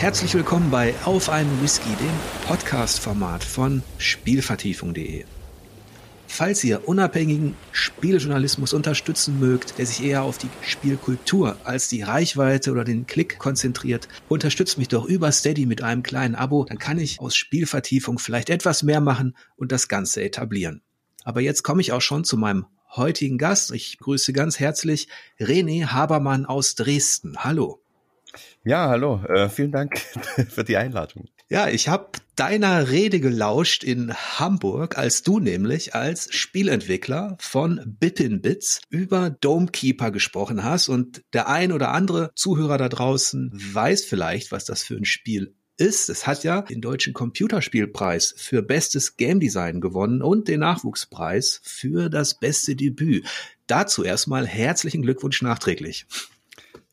Herzlich willkommen bei Auf einen Whisky, dem Podcast-Format von Spielvertiefung.de. Falls ihr unabhängigen Spieljournalismus unterstützen mögt, der sich eher auf die Spielkultur als die Reichweite oder den Klick konzentriert, unterstützt mich doch über Steady mit einem kleinen Abo, dann kann ich aus Spielvertiefung vielleicht etwas mehr machen und das Ganze etablieren. Aber jetzt komme ich auch schon zu meinem heutigen Gast. Ich grüße ganz herzlich René Habermann aus Dresden. Hallo. Ja, hallo. Äh, vielen Dank für die Einladung. Ja, ich habe deiner Rede gelauscht in Hamburg, als du nämlich als Spielentwickler von Bippin Bits über Domekeeper gesprochen hast. Und der ein oder andere Zuhörer da draußen weiß vielleicht, was das für ein Spiel ist. Es hat ja den deutschen Computerspielpreis für bestes Game Design gewonnen und den Nachwuchspreis für das beste Debüt. Dazu erstmal herzlichen Glückwunsch nachträglich.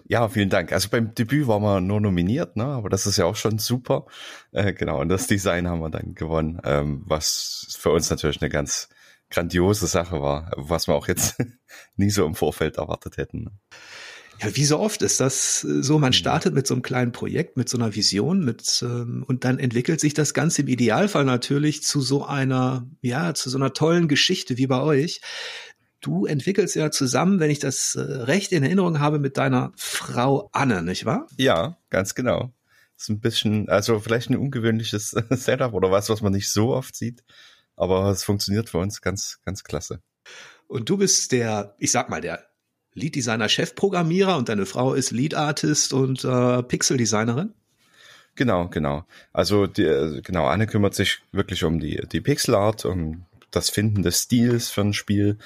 Ja, vielen Dank. Also beim Debüt waren wir nur nominiert, ne? aber das ist ja auch schon super. Äh, genau, und das Design haben wir dann gewonnen, ähm, was für uns natürlich eine ganz grandiose Sache war, was wir auch jetzt nie so im Vorfeld erwartet hätten. Ne? Ja, wie so oft ist das so, man mhm. startet mit so einem kleinen Projekt, mit so einer Vision, mit ähm, und dann entwickelt sich das Ganze im Idealfall natürlich zu so einer, ja, zu so einer tollen Geschichte wie bei euch. Du entwickelst ja zusammen, wenn ich das äh, recht in Erinnerung habe, mit deiner Frau Anne, nicht wahr? Ja, ganz genau. Das ist ein bisschen, also vielleicht ein ungewöhnliches Setup oder was, was man nicht so oft sieht. Aber es funktioniert für uns ganz, ganz klasse. Und du bist der, ich sag mal, der Lead-Designer, Chefprogrammierer und deine Frau ist Lead-Artist und äh, Pixel-Designerin? Genau, genau. Also die, äh, genau, Anne kümmert sich wirklich um die, die Pixel-Art, um das Finden des Stils für ein Spiel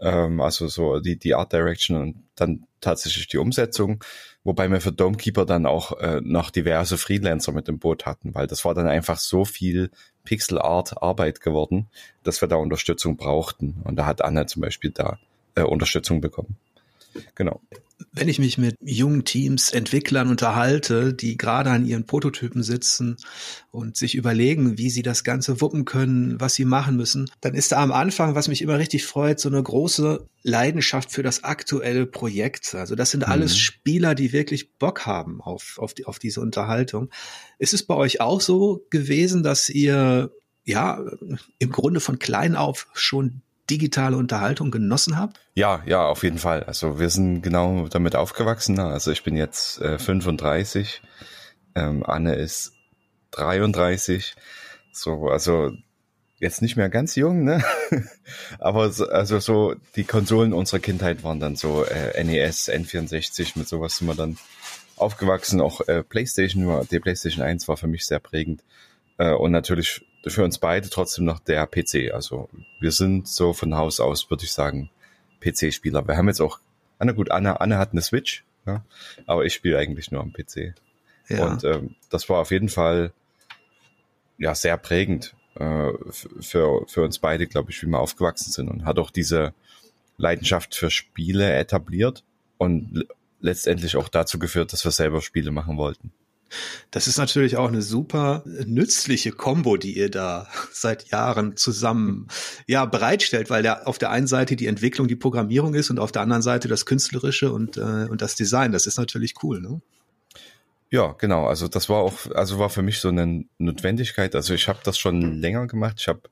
ähm, also so die, die Art Direction und dann tatsächlich die Umsetzung, wobei wir für Domekeeper dann auch äh, noch diverse Freelancer mit im Boot hatten, weil das war dann einfach so viel Pixel Art Arbeit geworden, dass wir da Unterstützung brauchten und da hat Anne zum Beispiel da äh, Unterstützung bekommen. Genau wenn ich mich mit jungen Teams, Entwicklern unterhalte, die gerade an ihren Prototypen sitzen und sich überlegen, wie sie das Ganze wuppen können, was sie machen müssen, dann ist da am Anfang, was mich immer richtig freut, so eine große Leidenschaft für das aktuelle Projekt. Also das sind alles mhm. Spieler, die wirklich Bock haben auf, auf, die, auf diese Unterhaltung. Ist es bei euch auch so gewesen, dass ihr ja, im Grunde von klein auf schon digitale Unterhaltung genossen habt? Ja, ja, auf jeden Fall. Also wir sind genau damit aufgewachsen. Also ich bin jetzt äh, 35, ähm, Anne ist 33. So, also jetzt nicht mehr ganz jung, ne? Aber so, also so die Konsolen unserer Kindheit waren dann so äh, NES, N64, mit sowas sind wir dann aufgewachsen. Auch äh, PlayStation, die PlayStation 1 war für mich sehr prägend. Äh, und natürlich für uns beide trotzdem noch der PC. Also wir sind so von Haus aus, würde ich sagen, PC-Spieler. Wir haben jetzt auch, Anna gut, Anna, Anna hat eine Switch, ja, aber ich spiele eigentlich nur am PC. Ja. Und ähm, das war auf jeden Fall ja sehr prägend äh, für, für uns beide, glaube ich, wie wir aufgewachsen sind und hat auch diese Leidenschaft für Spiele etabliert und letztendlich auch dazu geführt, dass wir selber Spiele machen wollten. Das ist natürlich auch eine super nützliche Combo, die ihr da seit Jahren zusammen ja bereitstellt, weil der auf der einen Seite die Entwicklung, die Programmierung ist und auf der anderen Seite das künstlerische und äh, und das Design. Das ist natürlich cool, ne? Ja, genau. Also das war auch, also war für mich so eine Notwendigkeit. Also ich habe das schon länger gemacht. Ich habe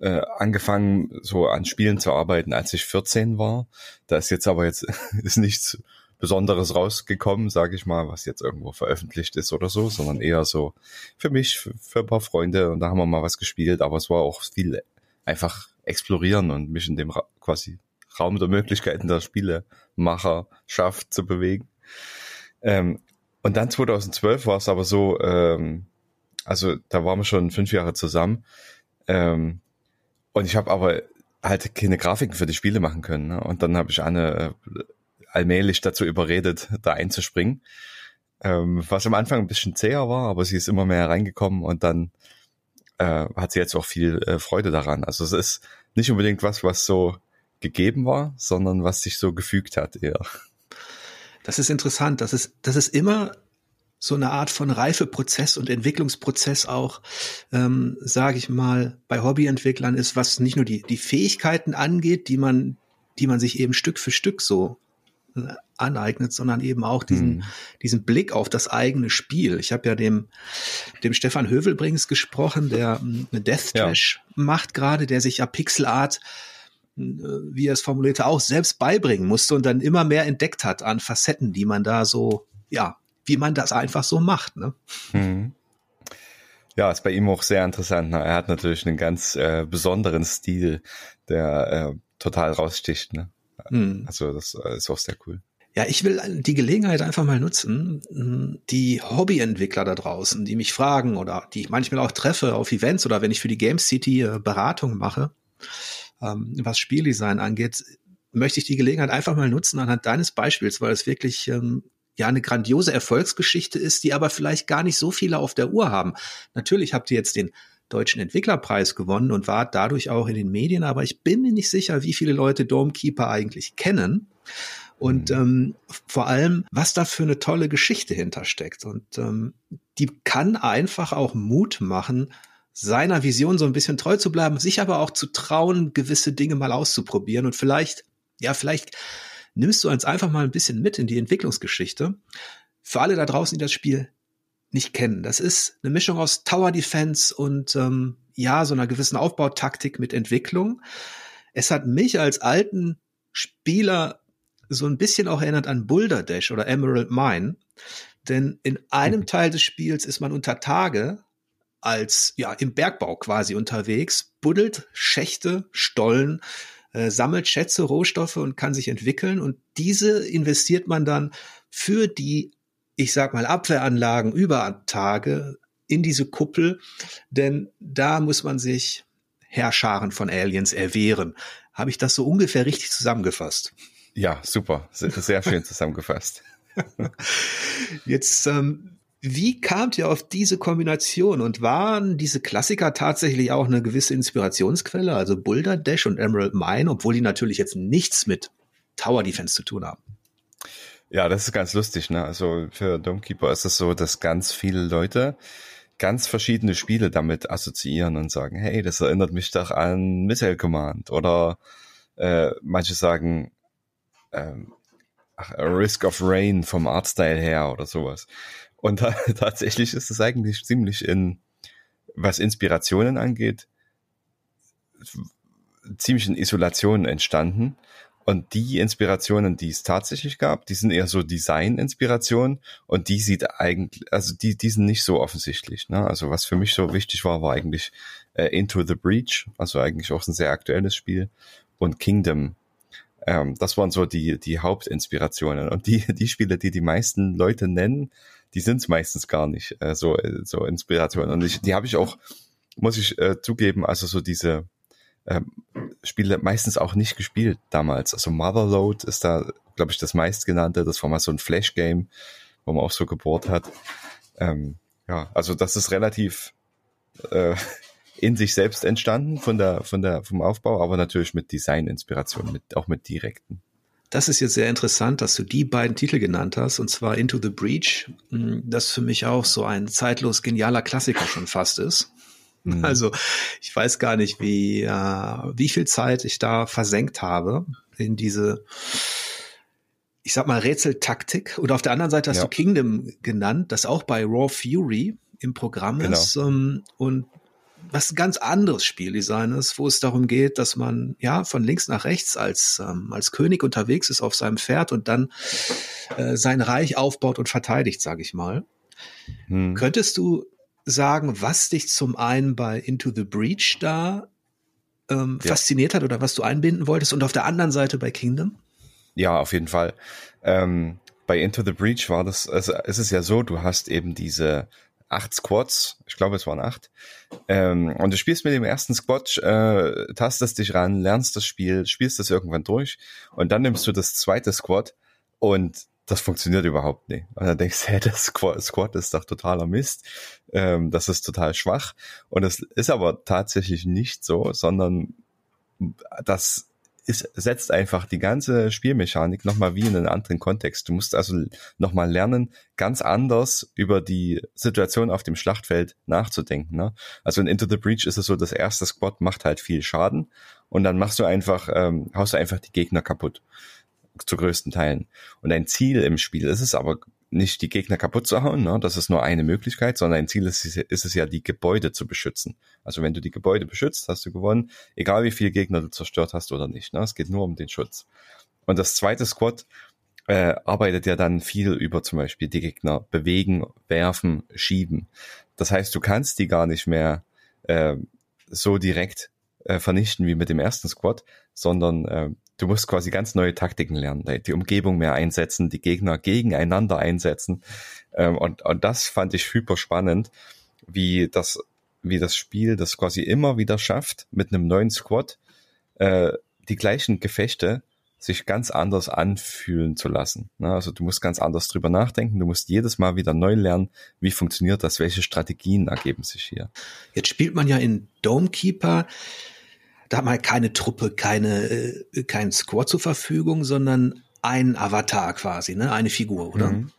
äh, angefangen, so an Spielen zu arbeiten, als ich 14 war. Da ist jetzt aber jetzt ist nichts Besonderes rausgekommen, sage ich mal, was jetzt irgendwo veröffentlicht ist oder so, sondern eher so für mich, für, ein paar Freunde und da haben wir mal was gespielt, aber es war auch viel einfach explorieren und mich in dem Ra quasi Raum der Möglichkeiten der Spielemacherschaft zu bewegen. Ähm, und dann 2012 war es aber so, ähm, also da waren wir schon fünf Jahre zusammen ähm, und ich habe aber halt keine Grafiken für die Spiele machen können. Ne? Und dann habe ich Anne äh, allmählich dazu überredet, da einzuspringen. Ähm, was am Anfang ein bisschen zäher war, aber sie ist immer mehr reingekommen und dann äh, hat sie jetzt auch viel äh, Freude daran. Also es ist nicht unbedingt was, was so gegeben war, sondern was sich so gefügt hat eher. Das ist interessant. Das ist, das ist immer so eine Art von Reifeprozess und Entwicklungsprozess auch, ähm, sage ich mal, bei Hobbyentwicklern ist, was nicht nur die, die Fähigkeiten angeht, die man, die man sich eben Stück für Stück so aneignet, sondern eben auch diesen, mhm. diesen Blick auf das eigene Spiel. Ich habe ja dem, dem Stefan Hövelbrings gesprochen, der hm, eine Death Trash ja. macht gerade, der sich ja Pixel Art hm, äh, wie er es formulierte, auch selbst beibringen musste und dann immer mehr entdeckt hat an Facetten, die man da so, ja, wie man das einfach so macht. Ne? Mhm. Ja, ist bei ihm auch sehr interessant. Ne? Er hat natürlich einen ganz äh, besonderen Stil, der äh, total raussticht. Ne? Mhm. Also das äh, ist auch sehr cool. Ja, ich will die Gelegenheit einfach mal nutzen, die Hobbyentwickler da draußen, die mich fragen oder die ich manchmal auch treffe auf Events oder wenn ich für die Game City äh, Beratung mache, ähm, was Spieldesign angeht, möchte ich die Gelegenheit einfach mal nutzen anhand deines Beispiels, weil es wirklich ähm, ja eine grandiose Erfolgsgeschichte ist, die aber vielleicht gar nicht so viele auf der Uhr haben. Natürlich habt ihr jetzt den Deutschen Entwicklerpreis gewonnen und wart dadurch auch in den Medien, aber ich bin mir nicht sicher, wie viele Leute Domekeeper eigentlich kennen. Und mhm. ähm, vor allem, was da für eine tolle Geschichte hintersteckt. Und ähm, die kann einfach auch Mut machen, seiner Vision so ein bisschen treu zu bleiben, sich aber auch zu trauen, gewisse Dinge mal auszuprobieren und vielleicht, ja, vielleicht nimmst du uns einfach mal ein bisschen mit in die Entwicklungsgeschichte. Für alle da draußen, die das Spiel nicht kennen. Das ist eine Mischung aus Tower Defense und ähm, ja, so einer gewissen Aufbautaktik mit Entwicklung. Es hat mich als alten Spieler so ein bisschen auch erinnert an Boulder Dash oder Emerald Mine. Denn in einem mhm. Teil des Spiels ist man unter Tage als ja im Bergbau quasi unterwegs, buddelt Schächte, Stollen, äh, sammelt Schätze, Rohstoffe und kann sich entwickeln. Und diese investiert man dann für die, ich sag mal, Abwehranlagen über Tage in diese Kuppel, denn da muss man sich Herrscharen von Aliens erwehren. Habe ich das so ungefähr richtig zusammengefasst? Ja, super. Sehr, sehr schön zusammengefasst. Jetzt ähm, wie kamt ihr auf diese Kombination und waren diese Klassiker tatsächlich auch eine gewisse Inspirationsquelle, also Boulder Dash und Emerald Mine, obwohl die natürlich jetzt nichts mit Tower Defense zu tun haben? Ja, das ist ganz lustig, ne? Also für Domekeeper ist es so, dass ganz viele Leute ganz verschiedene Spiele damit assoziieren und sagen, hey, das erinnert mich doch an Missile Command oder äh, manche sagen ähm, ach, Risk of Rain vom Artstyle her oder sowas. Und da, tatsächlich ist es eigentlich ziemlich in, was Inspirationen angeht, ziemlich in Isolation entstanden. Und die Inspirationen, die es tatsächlich gab, die sind eher so Design-Inspirationen und die sieht eigentlich, also die, die sind nicht so offensichtlich. Ne? Also was für mich so wichtig war, war eigentlich äh, Into the Breach, also eigentlich auch ein sehr aktuelles Spiel und Kingdom. Ähm, das waren so die, die Hauptinspirationen. Und die, die Spiele, die die meisten Leute nennen, die sind es meistens gar nicht, äh, so, äh, so Inspirationen. Und ich, die habe ich auch, muss ich äh, zugeben, also so diese ähm, Spiele meistens auch nicht gespielt damals. Also Motherload ist da, glaube ich, das meistgenannte. Das war mal so ein Flash-Game, wo man auch so gebohrt hat. Ähm, ja, also das ist relativ äh, in sich selbst entstanden von der, von der, vom Aufbau, aber natürlich mit Design-Inspiration, mit, auch mit direkten. Das ist jetzt sehr interessant, dass du die beiden Titel genannt hast, und zwar Into the Breach, hm, das für mich auch so ein zeitlos genialer Klassiker schon fast ist. Mhm. Also ich weiß gar nicht, wie, äh, wie viel Zeit ich da versenkt habe in diese, ich sag mal, Rätseltaktik. Und auf der anderen Seite hast ja. du Kingdom genannt, das auch bei Raw Fury im Programm genau. ist. Ähm, und was ein ganz anderes Spieldesign ist, wo es darum geht, dass man ja von links nach rechts als ähm, als König unterwegs ist auf seinem Pferd und dann äh, sein Reich aufbaut und verteidigt, sage ich mal. Hm. Könntest du sagen, was dich zum einen bei Into the Breach da ähm, ja. fasziniert hat oder was du einbinden wolltest und auf der anderen Seite bei Kingdom? Ja, auf jeden Fall. Ähm, bei Into the Breach war das, also es ist ja so, du hast eben diese acht Squads, ich glaube es waren acht, ähm, und du spielst mit dem ersten Squad, äh, tastest dich ran, lernst das Spiel, spielst das irgendwann durch und dann nimmst du das zweite Squad und das funktioniert überhaupt nicht. Und dann denkst du, hey, das Squad ist doch totaler Mist, ähm, das ist total schwach und das ist aber tatsächlich nicht so, sondern das ist, setzt einfach die ganze Spielmechanik nochmal wie in einen anderen Kontext. Du musst also nochmal lernen, ganz anders über die Situation auf dem Schlachtfeld nachzudenken. Ne? Also in Into the Breach ist es so, das erste Squad macht halt viel Schaden und dann machst du einfach, ähm, haust du einfach die Gegner kaputt. Zu größten Teilen. Und ein Ziel im Spiel ist es aber nicht die Gegner kaputt zu hauen, ne? das ist nur eine Möglichkeit, sondern ein Ziel ist, ist es ja, die Gebäude zu beschützen. Also wenn du die Gebäude beschützt, hast du gewonnen, egal wie viele Gegner du zerstört hast oder nicht. Ne? Es geht nur um den Schutz. Und das zweite Squad äh, arbeitet ja dann viel über zum Beispiel die Gegner bewegen, werfen, schieben. Das heißt, du kannst die gar nicht mehr äh, so direkt äh, vernichten wie mit dem ersten Squad, sondern äh, du musst quasi ganz neue Taktiken lernen, die Umgebung mehr einsetzen, die Gegner gegeneinander einsetzen. Ähm, und, und das fand ich hyper spannend, wie das, wie das Spiel das quasi immer wieder schafft, mit einem neuen Squad äh, die gleichen Gefechte sich ganz anders anfühlen zu lassen. Ne? Also du musst ganz anders drüber nachdenken, du musst jedes Mal wieder neu lernen, wie funktioniert das, welche Strategien ergeben sich hier. Jetzt spielt man ja in Domekeeper da hat man keine Truppe, keine, äh, kein Squad zur Verfügung, sondern ein Avatar quasi, ne? Eine Figur, oder? Mhm.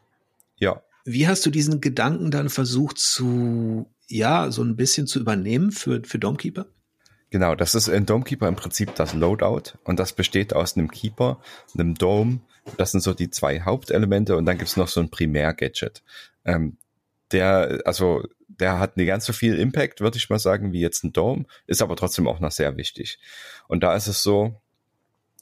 Ja. Wie hast du diesen Gedanken dann versucht zu, ja, so ein bisschen zu übernehmen für, für Domekeeper? Genau, das ist in Domekeeper im Prinzip das Loadout und das besteht aus einem Keeper, einem Dome. Das sind so die zwei Hauptelemente und dann gibt's noch so ein Primär-Gadget. Ähm, der, also der hat nicht ganz so viel Impact, würde ich mal sagen, wie jetzt ein Dome, ist aber trotzdem auch noch sehr wichtig. Und da ist es so,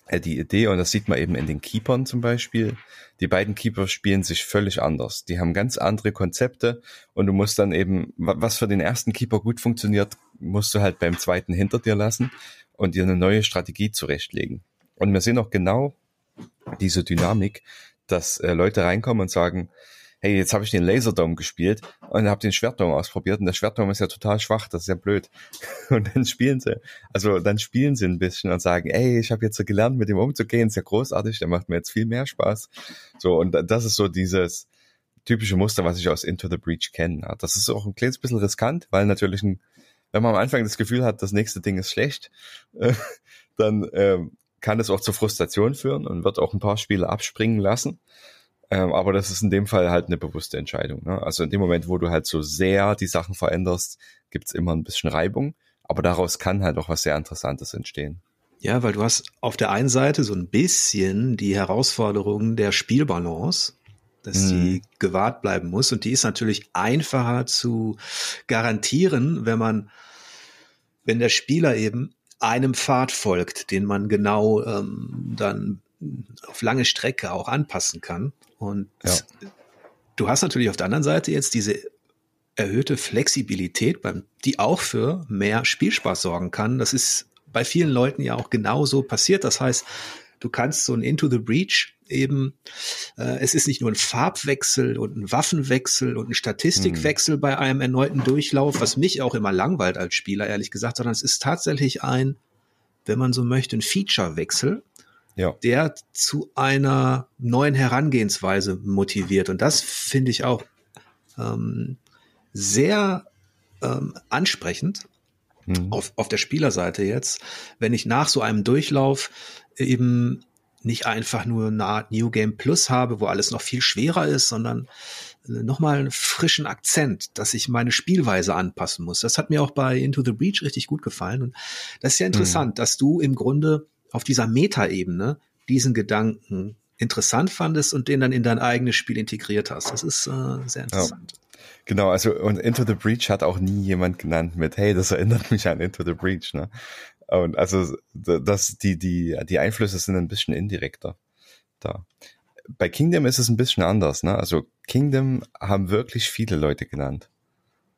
äh, die Idee, und das sieht man eben in den Keepern zum Beispiel, die beiden Keeper spielen sich völlig anders. Die haben ganz andere Konzepte und du musst dann eben, was für den ersten Keeper gut funktioniert, musst du halt beim zweiten hinter dir lassen und dir eine neue Strategie zurechtlegen. Und wir sehen auch genau diese Dynamik, dass äh, Leute reinkommen und sagen, hey, jetzt habe ich den Laserdome gespielt und habe den Schwertdome ausprobiert und der Schwertdome ist ja total schwach, das ist ja blöd. Und dann spielen sie, also dann spielen sie ein bisschen und sagen, ey, ich habe jetzt so gelernt, mit dem umzugehen, ist ja großartig, der macht mir jetzt viel mehr Spaß. So, und das ist so dieses typische Muster, was ich aus Into the Breach kenne. Das ist auch ein kleines bisschen riskant, weil natürlich ein, wenn man am Anfang das Gefühl hat, das nächste Ding ist schlecht, dann äh, kann es auch zur Frustration führen und wird auch ein paar Spiele abspringen lassen. Ähm, aber das ist in dem Fall halt eine bewusste Entscheidung. Ne? Also in dem Moment, wo du halt so sehr die Sachen veränderst, gibt's immer ein bisschen Reibung. Aber daraus kann halt auch was sehr Interessantes entstehen. Ja, weil du hast auf der einen Seite so ein bisschen die Herausforderung der Spielbalance, dass mhm. die gewahrt bleiben muss. Und die ist natürlich einfacher zu garantieren, wenn man, wenn der Spieler eben einem Pfad folgt, den man genau ähm, dann auf lange Strecke auch anpassen kann. Und ja. du hast natürlich auf der anderen Seite jetzt diese erhöhte Flexibilität, die auch für mehr Spielspaß sorgen kann. Das ist bei vielen Leuten ja auch genauso passiert. Das heißt, du kannst so ein Into the Breach eben, äh, es ist nicht nur ein Farbwechsel und ein Waffenwechsel und ein Statistikwechsel hm. bei einem erneuten Durchlauf, was mich auch immer langweilt als Spieler, ehrlich gesagt, sondern es ist tatsächlich ein, wenn man so möchte, ein Featurewechsel ja. der zu einer neuen Herangehensweise motiviert. Und das finde ich auch ähm, sehr ähm, ansprechend mhm. auf, auf der Spielerseite jetzt, wenn ich nach so einem Durchlauf eben nicht einfach nur eine Art New Game Plus habe, wo alles noch viel schwerer ist, sondern nochmal einen frischen Akzent, dass ich meine Spielweise anpassen muss. Das hat mir auch bei Into the Breach richtig gut gefallen. Und das ist ja interessant, mhm. dass du im Grunde auf dieser Metaebene diesen Gedanken interessant fandest und den dann in dein eigenes Spiel integriert hast. Das ist äh, sehr interessant. Ja. Genau, also und Into the Breach hat auch nie jemand genannt mit, hey, das erinnert mich an Into the Breach, ne? Und also das, die, die, die Einflüsse sind ein bisschen indirekter da. Bei Kingdom ist es ein bisschen anders, ne? Also Kingdom haben wirklich viele Leute genannt.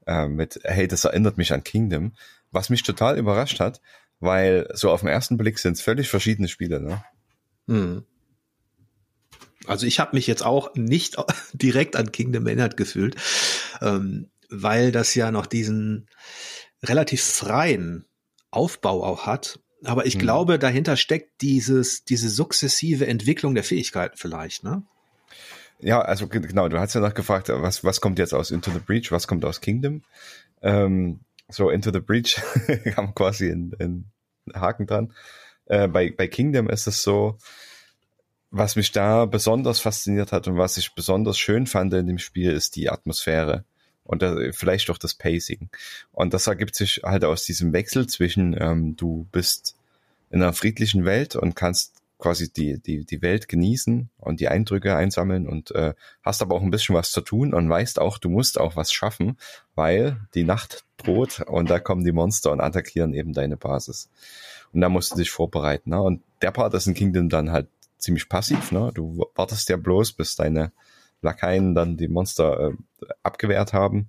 Äh, mit, hey, das erinnert mich an Kingdom. Was mich total überrascht hat, weil so auf den ersten Blick sind es völlig verschiedene Spiele, ne? Hm. Also ich habe mich jetzt auch nicht direkt an Kingdom erinnert gefühlt, ähm, weil das ja noch diesen relativ freien Aufbau auch hat. Aber ich hm. glaube, dahinter steckt dieses, diese sukzessive Entwicklung der Fähigkeiten vielleicht, ne? Ja, also genau, du hast ja noch gefragt, was, was kommt jetzt aus Into the Breach, was kommt aus Kingdom? Ähm, so Into the Breach haben quasi einen, Haken dran. Äh, bei, bei Kingdom ist es so, was mich da besonders fasziniert hat und was ich besonders schön fand in dem Spiel, ist die Atmosphäre und äh, vielleicht auch das Pacing. Und das ergibt sich halt aus diesem Wechsel zwischen, ähm, du bist in einer friedlichen Welt und kannst quasi die, die, die Welt genießen und die Eindrücke einsammeln und äh, hast aber auch ein bisschen was zu tun und weißt auch, du musst auch was schaffen, weil die Nacht droht und da kommen die Monster und attackieren eben deine Basis. Und da musst du dich vorbereiten. Ne? Und der Part ist in Kingdom dann halt ziemlich passiv. Ne? Du wartest ja bloß, bis deine Lakaien dann die Monster äh, abgewehrt haben.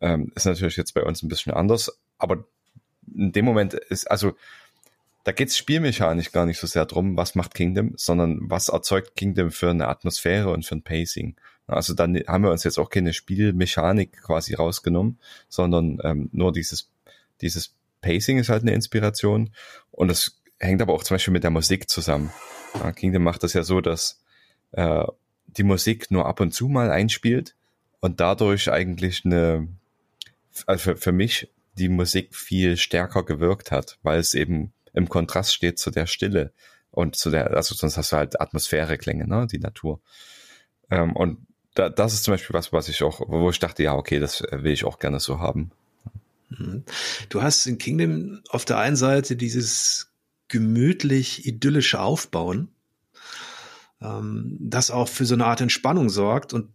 Ähm, ist natürlich jetzt bei uns ein bisschen anders, aber in dem Moment ist, also da geht's spielmechanisch gar nicht so sehr drum, was macht Kingdom, sondern was erzeugt Kingdom für eine Atmosphäre und für ein Pacing. Also dann haben wir uns jetzt auch keine Spielmechanik quasi rausgenommen, sondern ähm, nur dieses, dieses Pacing ist halt eine Inspiration und das hängt aber auch zum Beispiel mit der Musik zusammen. Ja, Kingdom macht das ja so, dass äh, die Musik nur ab und zu mal einspielt und dadurch eigentlich eine, also für, für mich die Musik viel stärker gewirkt hat, weil es eben im Kontrast steht zu der Stille und zu der, also sonst hast du halt Atmosphäreklänge, ne, die Natur. Ähm, und da, das ist zum Beispiel was, was ich auch, wo ich dachte, ja, okay, das will ich auch gerne so haben. Mhm. Du hast in Kingdom auf der einen Seite dieses gemütlich idyllische Aufbauen, ähm, das auch für so eine Art Entspannung sorgt und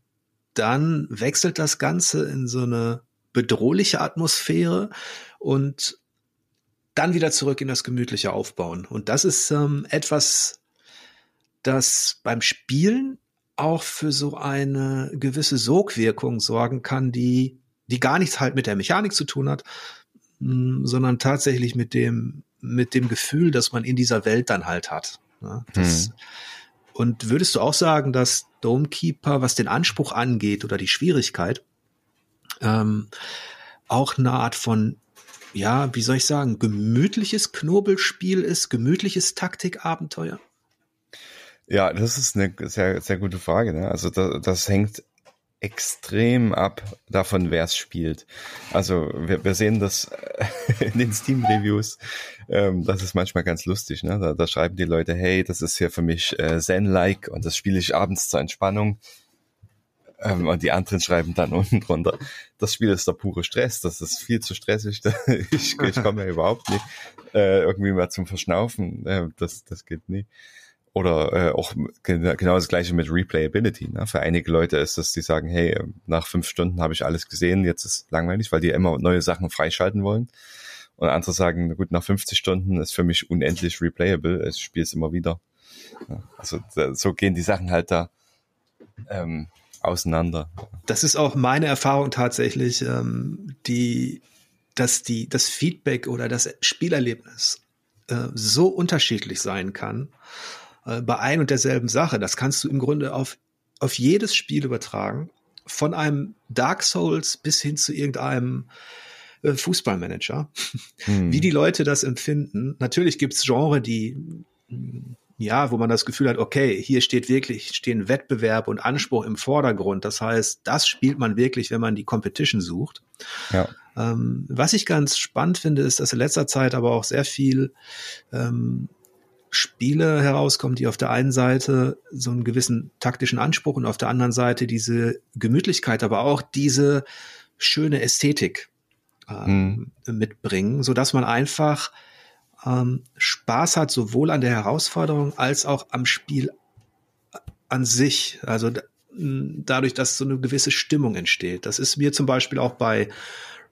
dann wechselt das Ganze in so eine bedrohliche Atmosphäre und dann wieder zurück in das gemütliche Aufbauen. Und das ist ähm, etwas, das beim Spielen auch für so eine gewisse Sogwirkung sorgen kann, die, die gar nichts halt mit der Mechanik zu tun hat, mh, hm, sondern tatsächlich mit dem, mit dem Gefühl, das man in dieser Welt dann halt hat. Ja, das, hm. Und würdest du auch sagen, dass Domekeeper, was den Anspruch angeht oder die Schwierigkeit, ähm, auch eine Art von ja, wie soll ich sagen, gemütliches Knobelspiel ist, gemütliches Taktikabenteuer? Ja, das ist eine sehr, sehr gute Frage. Ne? Also das, das hängt extrem ab davon, wer es spielt. Also wir, wir sehen das in den Steam-Reviews. Ähm, das ist manchmal ganz lustig. Ne? Da, da schreiben die Leute, hey, das ist hier für mich äh, Zen-like und das spiele ich abends zur Entspannung. Ähm, und die anderen schreiben dann unten drunter, das Spiel ist der pure Stress, das ist viel zu stressig, ich, ich komme ja überhaupt nicht äh, irgendwie mal zum Verschnaufen, äh, das, das geht nie. Oder äh, auch genau das gleiche mit Replayability. Ne? Für einige Leute ist das, die sagen, hey, nach fünf Stunden habe ich alles gesehen, jetzt ist langweilig, weil die immer neue Sachen freischalten wollen. Und andere sagen, gut, nach 50 Stunden ist für mich unendlich replayable, ich spiele es immer wieder. Also so gehen die Sachen halt da ähm, auseinander. Das ist auch meine Erfahrung tatsächlich, ähm, die, dass die, das Feedback oder das Spielerlebnis äh, so unterschiedlich sein kann äh, bei ein und derselben Sache. Das kannst du im Grunde auf, auf jedes Spiel übertragen. Von einem Dark Souls bis hin zu irgendeinem äh, Fußballmanager. Hm. Wie die Leute das empfinden. Natürlich gibt's Genre, die ja, wo man das Gefühl hat, okay, hier steht wirklich, stehen Wettbewerb und Anspruch im Vordergrund. Das heißt, das spielt man wirklich, wenn man die Competition sucht. Ja. Ähm, was ich ganz spannend finde, ist, dass in letzter Zeit aber auch sehr viel ähm, Spiele herauskommen, die auf der einen Seite so einen gewissen taktischen Anspruch und auf der anderen Seite diese Gemütlichkeit, aber auch diese schöne Ästhetik ähm, hm. mitbringen, so dass man einfach ähm, Spaß hat, sowohl an der Herausforderung als auch am Spiel an sich. Also dadurch, dass so eine gewisse Stimmung entsteht. Das ist mir zum Beispiel auch bei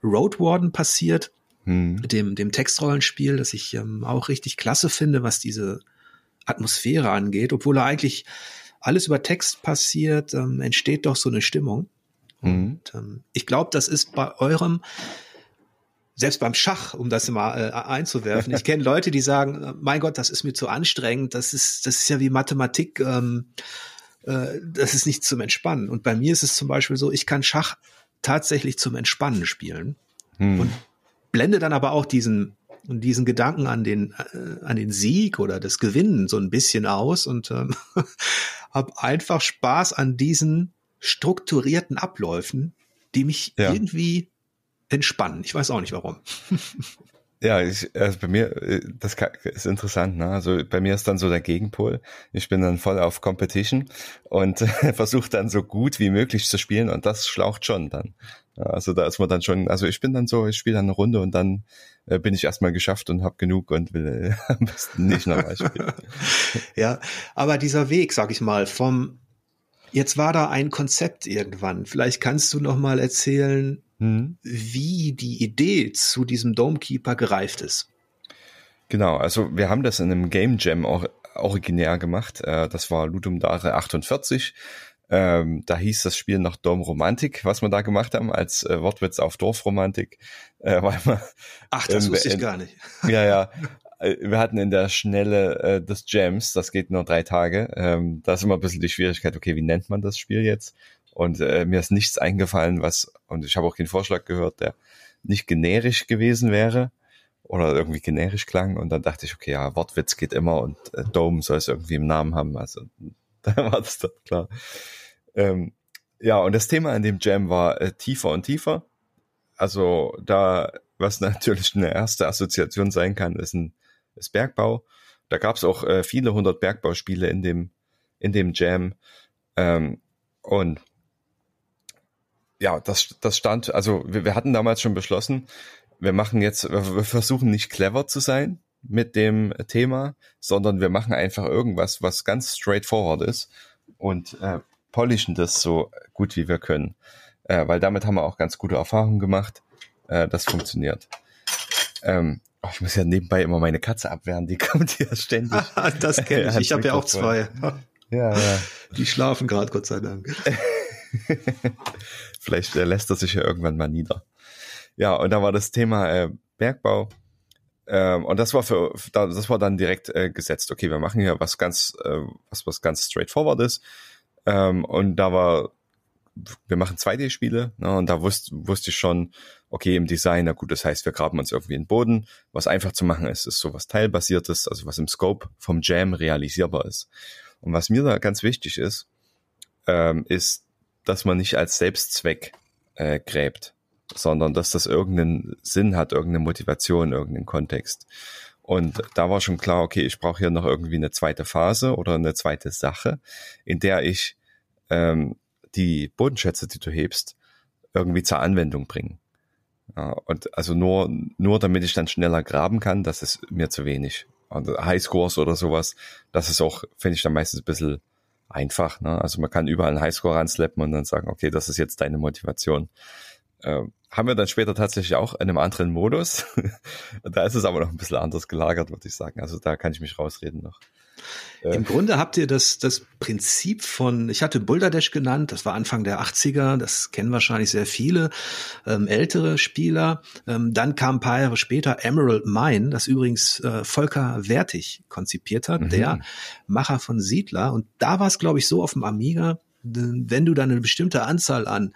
Road Warden passiert, hm. dem, dem Textrollenspiel, das ich ähm, auch richtig klasse finde, was diese Atmosphäre angeht, obwohl er eigentlich alles über Text passiert, ähm, entsteht doch so eine Stimmung. Hm. Und ähm, ich glaube, das ist bei eurem selbst beim Schach, um das mal äh, einzuwerfen. Ich kenne Leute, die sagen, äh, mein Gott, das ist mir zu anstrengend, das ist, das ist ja wie Mathematik, ähm, äh, das ist nicht zum Entspannen. Und bei mir ist es zum Beispiel so, ich kann Schach tatsächlich zum Entspannen spielen hm. und blende dann aber auch diesen diesen Gedanken an den äh, an den Sieg oder das Gewinnen so ein bisschen aus und ähm, habe einfach Spaß an diesen strukturierten Abläufen, die mich ja. irgendwie entspannen. Ich weiß auch nicht warum. Ja, ich, also bei mir, äh, das ist interessant, ne? Also bei mir ist dann so der Gegenpol. Ich bin dann voll auf Competition und versuche dann so gut wie möglich zu spielen und das schlaucht schon dann. Also da ist man dann schon, also ich bin dann so, ich spiele dann eine Runde und dann äh, bin ich erstmal geschafft und habe genug und will äh, am besten nicht nochmal spielen. ja, aber dieser Weg, sag ich mal, vom jetzt war da ein Konzept irgendwann. Vielleicht kannst du noch mal erzählen, hm. wie die Idee zu diesem Domekeeper gereift ist. Genau, also wir haben das in einem Game Jam auch originär gemacht. Äh, das war Ludum Dare 48. Ähm, da hieß das Spiel noch Dormromantik, was wir da gemacht haben, als äh, Wortwitz auf Dorfromantik. Äh, weil man, Ach, das ähm, wusste ich gar nicht. Ja, ja. Äh, wir hatten in der Schnelle äh, des Jams, das geht nur drei Tage, ähm, da ist immer ein bisschen die Schwierigkeit, okay, wie nennt man das Spiel jetzt? Und äh, mir ist nichts eingefallen, was, und ich habe auch keinen Vorschlag gehört, der nicht generisch gewesen wäre oder irgendwie generisch klang. Und dann dachte ich, okay, ja, Wortwitz geht immer und äh, Dome soll es irgendwie im Namen haben. Also da war das dann klar. Ähm, ja, und das Thema in dem Jam war äh, tiefer und tiefer. Also da, was natürlich eine erste Assoziation sein kann, ist ein ist Bergbau. Da gab es auch äh, viele hundert Bergbauspiele in dem in dem Jam. Ähm, und ja, das, das stand, also wir, wir hatten damals schon beschlossen, wir machen jetzt, wir versuchen nicht clever zu sein mit dem Thema, sondern wir machen einfach irgendwas, was ganz straightforward ist und äh, polischen das so gut wie wir können. Äh, weil damit haben wir auch ganz gute Erfahrungen gemacht. Äh, das funktioniert. Ähm, oh, ich muss ja nebenbei immer meine Katze abwehren, die kommt ja ständig. das kenne ich. ich habe ja auch zwei. Ja, ja. Die schlafen gerade, Gott sei Dank. Vielleicht äh, lässt er sich ja irgendwann mal nieder. Ja, und da war das Thema äh, Bergbau. Ähm, und das war für, das war dann direkt äh, gesetzt. Okay, wir machen hier was ganz, äh, was, was ganz straightforward ist. Ähm, und da war, wir machen 2D-Spiele, ne, und da wusste, wusste ich schon, okay, im Design, na gut, das heißt, wir graben uns irgendwie in den Boden. Was einfach zu machen ist, ist sowas teilbasiertes, also was im Scope vom Jam realisierbar ist. Und was mir da ganz wichtig ist, ähm, ist, dass man nicht als Selbstzweck äh, gräbt sondern dass das irgendeinen Sinn hat, irgendeine Motivation, irgendeinen Kontext. Und da war schon klar, okay, ich brauche hier noch irgendwie eine zweite Phase oder eine zweite Sache, in der ich ähm, die Bodenschätze, die du hebst, irgendwie zur Anwendung bringen. Ja, und also nur, nur damit ich dann schneller graben kann, das ist mir zu wenig. Also Highscores oder sowas, das ist auch, finde ich dann meistens ein bisschen einfach. Ne? Also man kann überall einen Highscore ranslappen und dann sagen, okay, das ist jetzt deine Motivation. Äh, haben wir dann später tatsächlich auch in einem anderen Modus. da ist es aber noch ein bisschen anders gelagert, würde ich sagen. Also da kann ich mich rausreden noch. Im Grunde habt ihr das, das Prinzip von, ich hatte Boulder Dash genannt, das war Anfang der 80er, das kennen wahrscheinlich sehr viele ähm, ältere Spieler. Ähm, dann kam ein paar Jahre später Emerald Mine, das übrigens äh, Volker Wertig konzipiert hat, mhm. der Macher von Siedler. Und da war es, glaube ich, so auf dem Amiga, wenn du dann eine bestimmte Anzahl an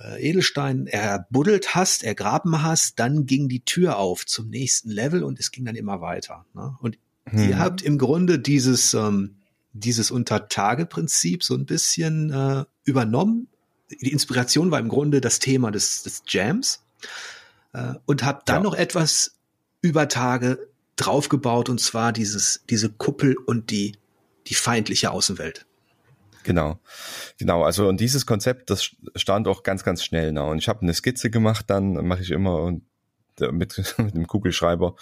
äh, Edelstein erbuddelt hast, ergraben hast, dann ging die Tür auf zum nächsten Level und es ging dann immer weiter. Ne? Und hm. ihr habt im Grunde dieses, ähm, dieses Untertage-Prinzip so ein bisschen äh, übernommen. Die Inspiration war im Grunde das Thema des, des Jams äh, und habt dann ja. noch etwas über Tage draufgebaut und zwar dieses, diese Kuppel und die, die feindliche Außenwelt. Genau, genau. Also und dieses Konzept, das stand auch ganz, ganz schnell. Ne? Und ich habe eine Skizze gemacht, dann mache ich immer und äh, mit, mit dem Kugelschreiber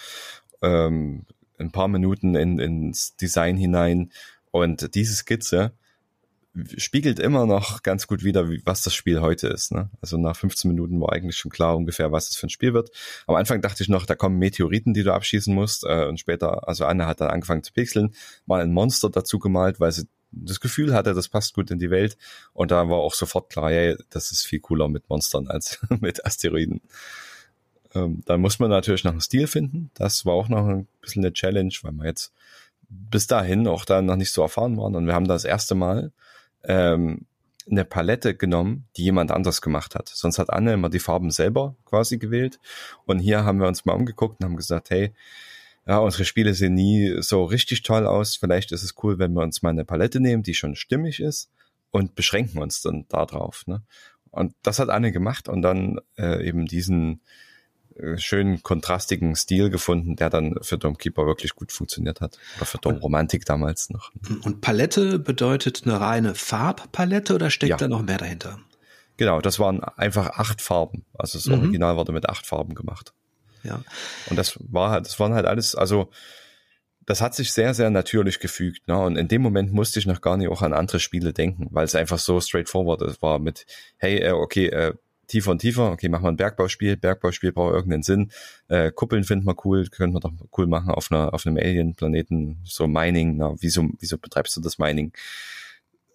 ähm, ein paar Minuten in, ins Design hinein. Und diese Skizze spiegelt immer noch ganz gut wieder, wie, was das Spiel heute ist. Ne? Also nach 15 Minuten war eigentlich schon klar ungefähr, was es für ein Spiel wird. Am Anfang dachte ich noch, da kommen Meteoriten, die du abschießen musst. Äh, und später, also Anne hat dann angefangen zu pixeln, mal ein Monster dazu gemalt, weil sie das Gefühl hatte, das passt gut in die Welt. Und da war auch sofort klar, ja, das ist viel cooler mit Monstern als mit Asteroiden. Ähm, dann muss man natürlich noch einen Stil finden. Das war auch noch ein bisschen eine Challenge, weil wir jetzt bis dahin auch da noch nicht so erfahren waren. Und wir haben das erste Mal ähm, eine Palette genommen, die jemand anders gemacht hat. Sonst hat Anne immer die Farben selber quasi gewählt. Und hier haben wir uns mal umgeguckt und haben gesagt, hey, ja, unsere Spiele sehen nie so richtig toll aus. Vielleicht ist es cool, wenn wir uns mal eine Palette nehmen, die schon stimmig ist und beschränken uns dann darauf. Ne? Und das hat Anne gemacht und dann äh, eben diesen schönen kontrastigen Stil gefunden, der dann für Dom Keeper wirklich gut funktioniert hat. Oder für Dom Romantik damals noch. Und Palette bedeutet eine reine Farbpalette oder steckt ja. da noch mehr dahinter? Genau, das waren einfach acht Farben. Also das mhm. Original wurde mit acht Farben gemacht. Ja. Und das war halt, das waren halt alles, also das hat sich sehr, sehr natürlich gefügt. Ne? Und in dem Moment musste ich noch gar nicht auch an andere Spiele denken, weil es einfach so straightforward war mit, hey, äh, okay, äh, tiefer und tiefer, okay, machen wir ein Bergbauspiel, Bergbauspiel braucht irgendeinen Sinn, äh, Kuppeln finden wir cool, könnten wir doch cool machen auf einer auf einem Alien-Planeten, so Mining, na, wieso, wieso betreibst du das Mining?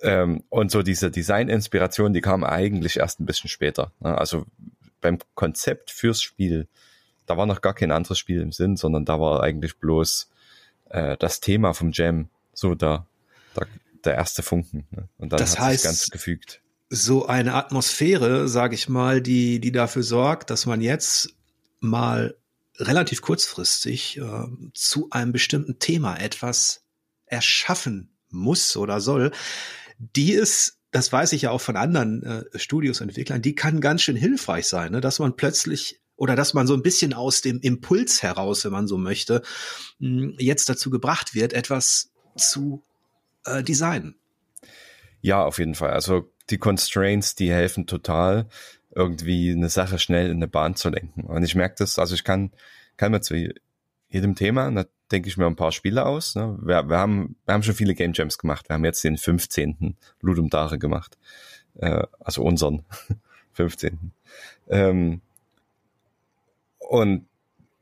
Ähm, und so diese Design-Inspiration, die kam eigentlich erst ein bisschen später. Ne? Also beim Konzept fürs Spiel, da war noch gar kein anderes Spiel im Sinn, sondern da war eigentlich bloß äh, das Thema vom Jam so da, da der erste Funken. Ne? Und dann das hat heißt, sich ganz gefügt so eine Atmosphäre, sage ich mal, die, die dafür sorgt, dass man jetzt mal relativ kurzfristig äh, zu einem bestimmten Thema etwas erschaffen muss oder soll, die ist, das weiß ich ja auch von anderen äh, Studios, Entwicklern, die kann ganz schön hilfreich sein, ne? dass man plötzlich oder dass man so ein bisschen aus dem Impuls heraus, wenn man so möchte, mh, jetzt dazu gebracht wird, etwas zu äh, designen. Ja, auf jeden Fall. Also die Constraints, die helfen total, irgendwie eine Sache schnell in eine Bahn zu lenken. Und ich merke das, also ich kann, kann mir zu jedem Thema, da denke ich mir ein paar Spiele aus. Ne? Wir, wir, haben, wir haben schon viele Game Jams gemacht. Wir haben jetzt den 15. Ludum Dare gemacht. Äh, also unseren 15. Ähm, und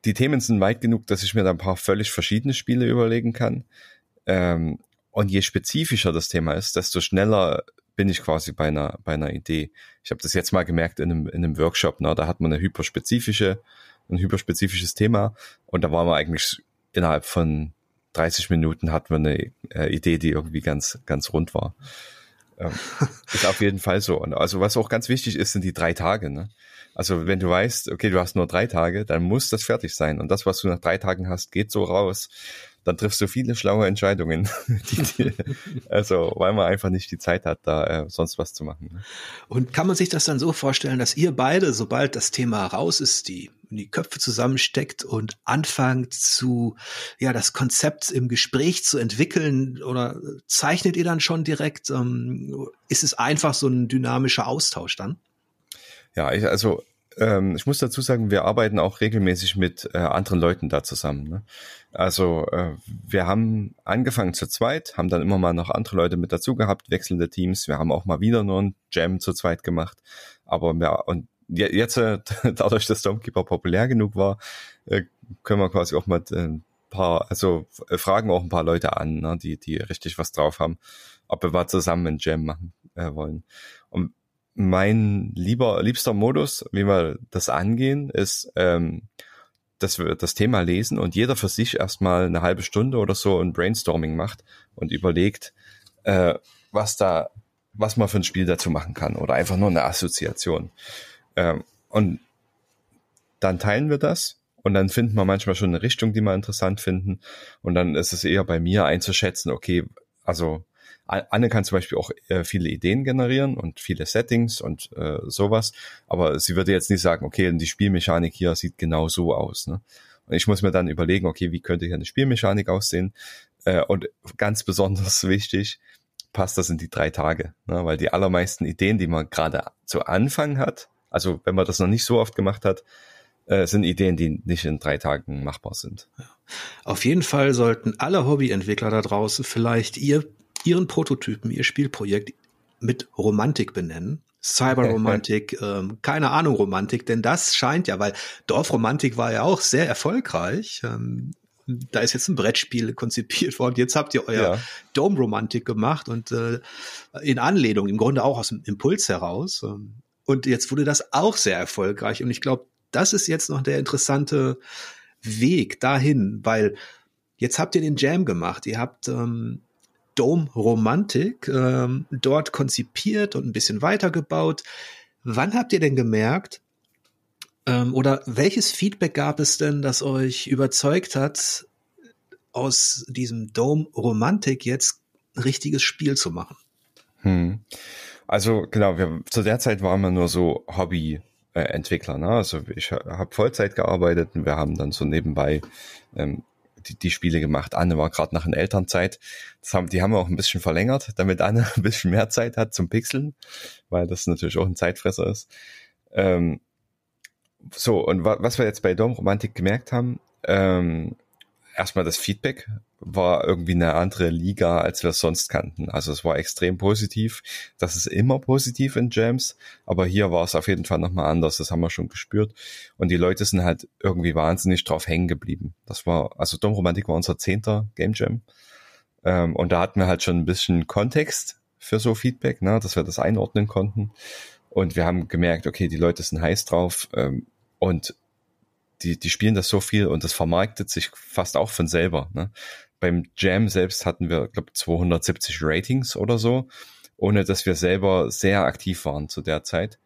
die Themen sind weit genug, dass ich mir da ein paar völlig verschiedene Spiele überlegen kann. Ähm, und je spezifischer das Thema ist, desto schneller bin ich quasi bei einer, bei einer Idee. Ich habe das jetzt mal gemerkt in einem, in einem Workshop, ne? da hat man eine hyperspezifische, ein hyperspezifisches Thema und da waren wir eigentlich innerhalb von 30 Minuten hatten wir eine äh, Idee, die irgendwie ganz, ganz rund war. Ähm, ist auf jeden Fall so. Und also was auch ganz wichtig ist, sind die drei Tage. Ne? Also wenn du weißt, okay, du hast nur drei Tage, dann muss das fertig sein. Und das, was du nach drei Tagen hast, geht so raus dann triffst du viele schlaue Entscheidungen, die, die, also weil man einfach nicht die Zeit hat, da äh, sonst was zu machen. Ne? Und kann man sich das dann so vorstellen, dass ihr beide, sobald das Thema raus ist, die die Köpfe zusammensteckt und anfangt zu, ja, das Konzept im Gespräch zu entwickeln oder zeichnet ihr dann schon direkt? Ähm, ist es einfach so ein dynamischer Austausch dann? Ja, ich, also ähm, ich muss dazu sagen, wir arbeiten auch regelmäßig mit äh, anderen Leuten da zusammen. Also äh, wir haben angefangen zu zweit, haben dann immer mal noch andere Leute mit dazu gehabt, wechselnde Teams. Wir haben auch mal wieder nur ein Jam zu zweit gemacht. Aber ja, und jetzt, äh, dadurch, dass Stormkeeper populär genug war, äh, können wir quasi auch mal ein paar, also äh, fragen auch ein paar Leute an, ne, die, die richtig was drauf haben, ob wir mal zusammen ein Jam machen äh, wollen. Und mein lieber, liebster Modus, wie wir das angehen, ist, ähm, dass wir das Thema lesen und jeder für sich erstmal eine halbe Stunde oder so ein Brainstorming macht und überlegt, äh, was da, was man für ein Spiel dazu machen kann oder einfach nur eine Assoziation. Ähm, und dann teilen wir das und dann finden wir manchmal schon eine Richtung, die wir interessant finden und dann ist es eher bei mir einzuschätzen, okay, also Anne kann zum Beispiel auch äh, viele Ideen generieren und viele Settings und äh, sowas, aber sie würde jetzt nicht sagen, okay, die Spielmechanik hier sieht genau so aus. Ne? Und ich muss mir dann überlegen, okay, wie könnte hier eine Spielmechanik aussehen? Äh, und ganz besonders wichtig, passt das in die drei Tage, ne? weil die allermeisten Ideen, die man gerade zu Anfang hat, also wenn man das noch nicht so oft gemacht hat, äh, sind Ideen, die nicht in drei Tagen machbar sind. Auf jeden Fall sollten alle Hobbyentwickler da draußen vielleicht ihr ihren Prototypen, ihr Spielprojekt mit Romantik benennen. Cyberromantik, ähm, keine Ahnung Romantik, denn das scheint ja, weil Dorfromantik war ja auch sehr erfolgreich. Ähm, da ist jetzt ein Brettspiel konzipiert worden. Jetzt habt ihr euer ja. Dome-Romantik gemacht und äh, in Anlehnung, im Grunde auch aus dem Impuls heraus. Ähm, und jetzt wurde das auch sehr erfolgreich. Und ich glaube, das ist jetzt noch der interessante Weg dahin, weil jetzt habt ihr den Jam gemacht. Ihr habt ähm, Dome Romantik ähm, dort konzipiert und ein bisschen weitergebaut. Wann habt ihr denn gemerkt, ähm, oder welches Feedback gab es denn, das euch überzeugt hat, aus diesem Dome Romantik jetzt ein richtiges Spiel zu machen? Hm. Also genau, wir, zu der Zeit waren wir nur so Hobby-Entwickler. Ne? Also ich habe Vollzeit gearbeitet und wir haben dann so nebenbei ähm, die, die Spiele gemacht. Anne war gerade nach einer Elternzeit. Das haben, die haben wir auch ein bisschen verlängert, damit Anne ein bisschen mehr Zeit hat zum Pixeln, weil das natürlich auch ein Zeitfresser ist. Ähm, so, und wa was wir jetzt bei Dom Romantik gemerkt haben, ähm, erstmal das Feedback war irgendwie eine andere Liga, als wir es sonst kannten. Also es war extrem positiv. Das ist immer positiv in Jams, aber hier war es auf jeden Fall nochmal anders. Das haben wir schon gespürt. Und die Leute sind halt irgendwie wahnsinnig drauf hängen geblieben. Das war, also Dom Romantik war unser zehnter Game Jam. Ähm, und da hatten wir halt schon ein bisschen Kontext für so Feedback, ne, dass wir das einordnen konnten. Und wir haben gemerkt, okay, die Leute sind heiß drauf. Ähm, und die, die spielen das so viel und das vermarktet sich fast auch von selber. Ne? Beim Jam selbst hatten wir, glaube 270 Ratings oder so, ohne dass wir selber sehr aktiv waren zu der Zeit.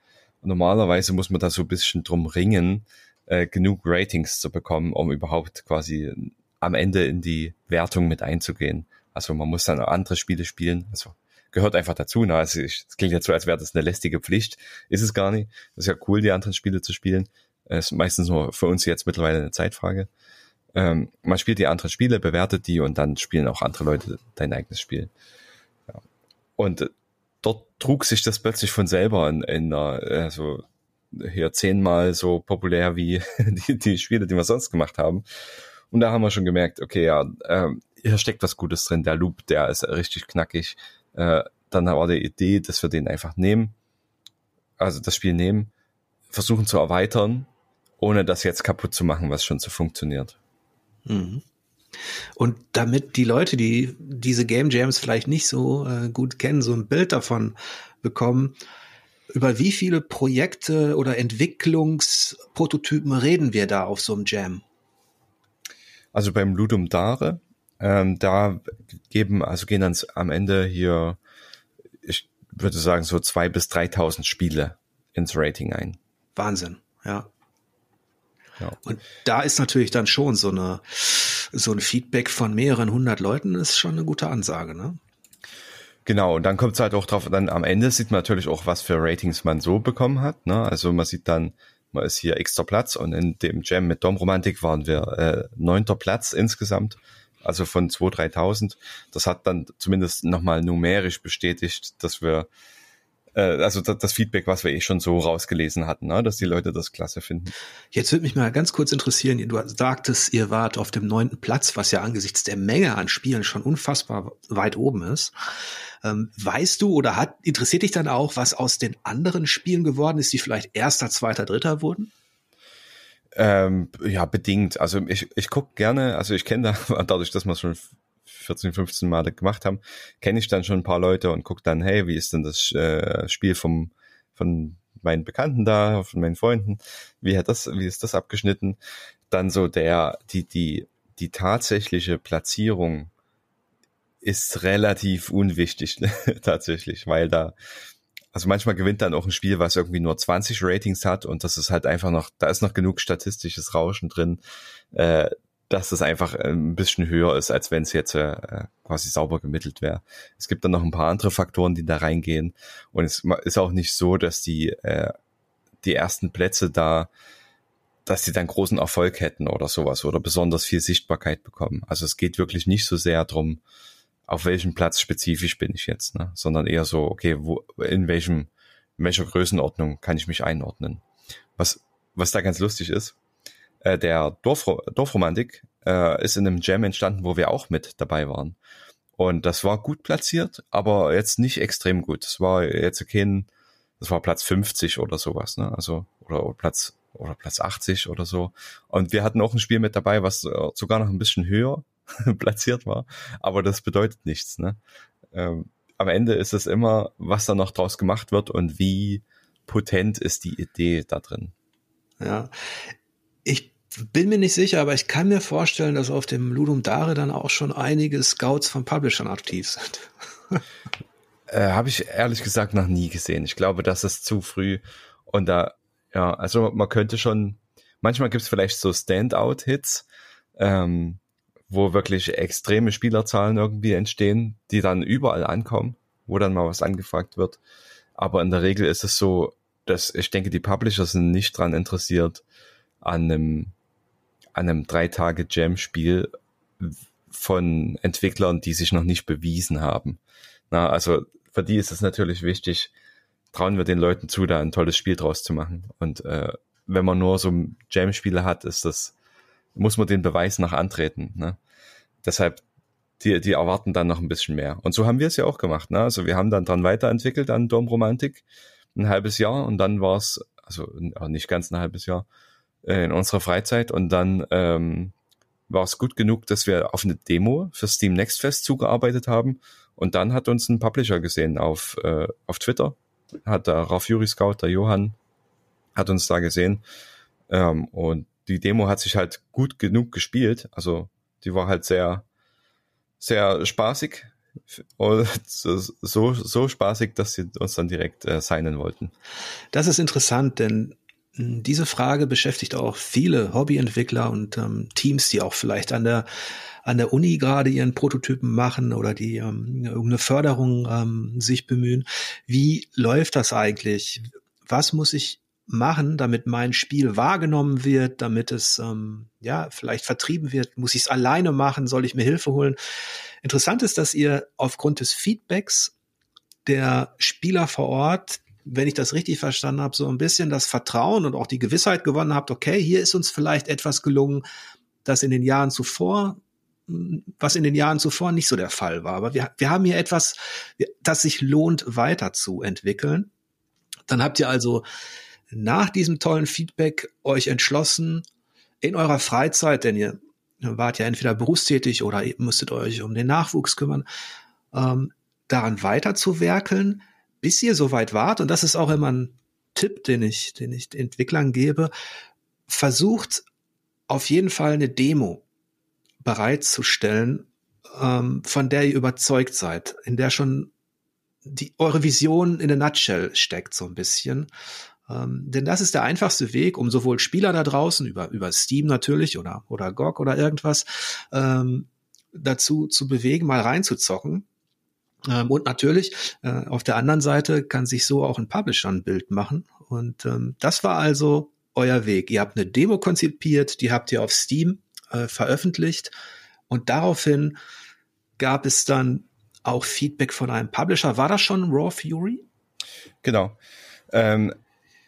Normalerweise muss man da so ein bisschen drum ringen, äh, genug Ratings zu bekommen, um überhaupt quasi am Ende in die Wertung mit einzugehen. Also man muss dann andere Spiele spielen. Also gehört einfach dazu. Ne? Also es klingt jetzt so, als wäre das eine lästige Pflicht. Ist es gar nicht. Das ist ja cool, die anderen Spiele zu spielen. Ist meistens nur für uns jetzt mittlerweile eine Zeitfrage. Ähm, man spielt die anderen Spiele, bewertet die und dann spielen auch andere Leute dein eigenes Spiel. Ja. Und dort trug sich das plötzlich von selber in, in einer, also hier zehnmal so populär wie die, die Spiele, die wir sonst gemacht haben. Und da haben wir schon gemerkt, okay, ja, äh, hier steckt was Gutes drin. Der Loop, der ist richtig knackig. Äh, dann war die Idee, dass wir den einfach nehmen, also das Spiel nehmen, versuchen zu erweitern ohne das jetzt kaputt zu machen, was schon so funktioniert. Mhm. Und damit die Leute, die diese Game Jams vielleicht nicht so äh, gut kennen, so ein Bild davon bekommen, über wie viele Projekte oder Entwicklungsprototypen reden wir da auf so einem Jam? Also beim Ludum Dare, ähm, da geben, also gehen dann am Ende hier, ich würde sagen, so zwei bis 3.000 Spiele ins Rating ein. Wahnsinn, ja. Ja. Und da ist natürlich dann schon so eine, so ein Feedback von mehreren hundert Leuten ist schon eine gute Ansage, ne? Genau, und dann kommt es halt auch drauf, dann am Ende sieht man natürlich auch, was für Ratings man so bekommen hat. Ne? Also man sieht dann, man ist hier extra Platz und in dem Jam mit Dom Romantik waren wir äh, neunter Platz insgesamt, also von 2.000, 3.000. Das hat dann zumindest nochmal numerisch bestätigt, dass wir äh, also das, Feedback, was wir eh schon so rausgelesen hatten, ne? dass die Leute das klasse finden. Jetzt würde mich mal ganz kurz interessieren, du sagtest, ihr wart auf dem neunten Platz, was ja angesichts der Menge an Spielen schon unfassbar weit oben ist. Ähm, weißt du oder hat, interessiert dich dann auch, was aus den anderen Spielen geworden ist, die vielleicht erster, zweiter, dritter wurden? Ähm, ja, bedingt. Also ich, ich gucke gerne, also ich kenne da, dadurch, dass man schon 14, 15 Mal gemacht haben, kenne ich dann schon ein paar Leute und gucke dann, hey, wie ist denn das äh, Spiel vom, von meinen Bekannten da, von meinen Freunden, wie hat das, wie ist das abgeschnitten? Dann so der, die, die, die tatsächliche Platzierung ist relativ unwichtig, tatsächlich, weil da, also manchmal gewinnt dann auch ein Spiel, was irgendwie nur 20 Ratings hat und das ist halt einfach noch, da ist noch genug statistisches Rauschen drin, äh, dass es einfach äh, ein bisschen höher ist, als wenn es jetzt äh, quasi sauber gemittelt wäre. Es gibt dann noch ein paar andere Faktoren, die da reingehen. Und es ist auch nicht so, dass die, äh, die ersten Plätze da, dass sie dann großen Erfolg hätten oder sowas oder besonders viel Sichtbarkeit bekommen. Also es geht wirklich nicht so sehr drum, auf welchem Platz spezifisch bin ich jetzt, ne? sondern eher so, okay, wo, in welchem, in welcher Größenordnung kann ich mich einordnen. Was, was da ganz lustig ist, äh, der Dorf, Dorfromantik äh, ist in einem Jam entstanden, wo wir auch mit dabei waren. Und das war gut platziert, aber jetzt nicht extrem gut. Das war jetzt kein, das war Platz 50 oder sowas, ne? Also, oder, oder Platz, oder Platz 80 oder so. Und wir hatten auch ein Spiel mit dabei, was äh, sogar noch ein bisschen höher platziert war. Aber das bedeutet nichts, ne? Ähm, am Ende ist es immer, was da noch draus gemacht wird und wie potent ist die Idee da drin. Ja, ich bin mir nicht sicher, aber ich kann mir vorstellen, dass auf dem Ludum Dare dann auch schon einige Scouts von Publishern aktiv sind. äh, Habe ich ehrlich gesagt noch nie gesehen. Ich glaube, das ist zu früh. Und da, ja, also man könnte schon, manchmal gibt es vielleicht so Standout-Hits, ähm, wo wirklich extreme Spielerzahlen irgendwie entstehen, die dann überall ankommen, wo dann mal was angefragt wird. Aber in der Regel ist es so, dass ich denke, die Publisher sind nicht dran interessiert, an einem, an einem drei Tage Jam-Spiel von Entwicklern, die sich noch nicht bewiesen haben. Na, also für die ist es natürlich wichtig, trauen wir den Leuten zu, da ein tolles Spiel draus zu machen. Und äh, wenn man nur so Jam-Spiele hat, ist das, muss man den Beweis nach antreten. Ne? Deshalb, die, die erwarten dann noch ein bisschen mehr. Und so haben wir es ja auch gemacht. Ne? Also wir haben dann dran weiterentwickelt an Domromantik, ein halbes Jahr und dann war es, also nicht ganz ein halbes Jahr, äh, in unserer Freizeit. Und dann ähm, war es gut genug, dass wir auf eine Demo für Steam Next Fest zugearbeitet haben. Und dann hat uns ein Publisher gesehen auf, äh, auf Twitter, hat der Raff Juri Scout, der Johann, hat uns da gesehen. Ähm, und die Demo hat sich halt gut genug gespielt, also die war halt sehr, sehr spaßig, so, so spaßig, dass sie uns dann direkt äh, signen wollten. Das ist interessant, denn diese Frage beschäftigt auch viele Hobbyentwickler und ähm, Teams, die auch vielleicht an der an der Uni gerade ihren Prototypen machen oder die ähm, irgendeine Förderung ähm, sich bemühen. Wie läuft das eigentlich? Was muss ich machen, damit mein Spiel wahrgenommen wird, damit es ähm, ja vielleicht vertrieben wird? Muss ich es alleine machen? Soll ich mir Hilfe holen? Interessant ist, dass ihr aufgrund des Feedbacks der Spieler vor Ort wenn ich das richtig verstanden habe, so ein bisschen das Vertrauen und auch die Gewissheit gewonnen habt, okay, hier ist uns vielleicht etwas gelungen, das in den Jahren zuvor, was in den Jahren zuvor nicht so der Fall war. Aber wir, wir haben hier etwas, das sich lohnt, weiterzuentwickeln. Dann habt ihr also nach diesem tollen Feedback euch entschlossen, in eurer Freizeit, denn ihr wart ja entweder berufstätig oder ihr müsstet euch um den Nachwuchs kümmern, ähm, daran weiterzuwerkeln, bis ihr soweit wart, und das ist auch immer ein Tipp, den ich, den ich Entwicklern gebe, versucht auf jeden Fall eine Demo bereitzustellen, ähm, von der ihr überzeugt seid, in der schon die, eure Vision in a nutshell steckt, so ein bisschen. Ähm, denn das ist der einfachste Weg, um sowohl Spieler da draußen über, über Steam natürlich oder, oder GOG oder irgendwas ähm, dazu zu bewegen, mal reinzuzocken und natürlich, äh, auf der anderen Seite kann sich so auch ein Publisher ein Bild machen. Und ähm, das war also euer Weg. Ihr habt eine Demo konzipiert, die habt ihr auf Steam äh, veröffentlicht und daraufhin gab es dann auch Feedback von einem Publisher. War das schon Raw Fury? Genau. Ähm,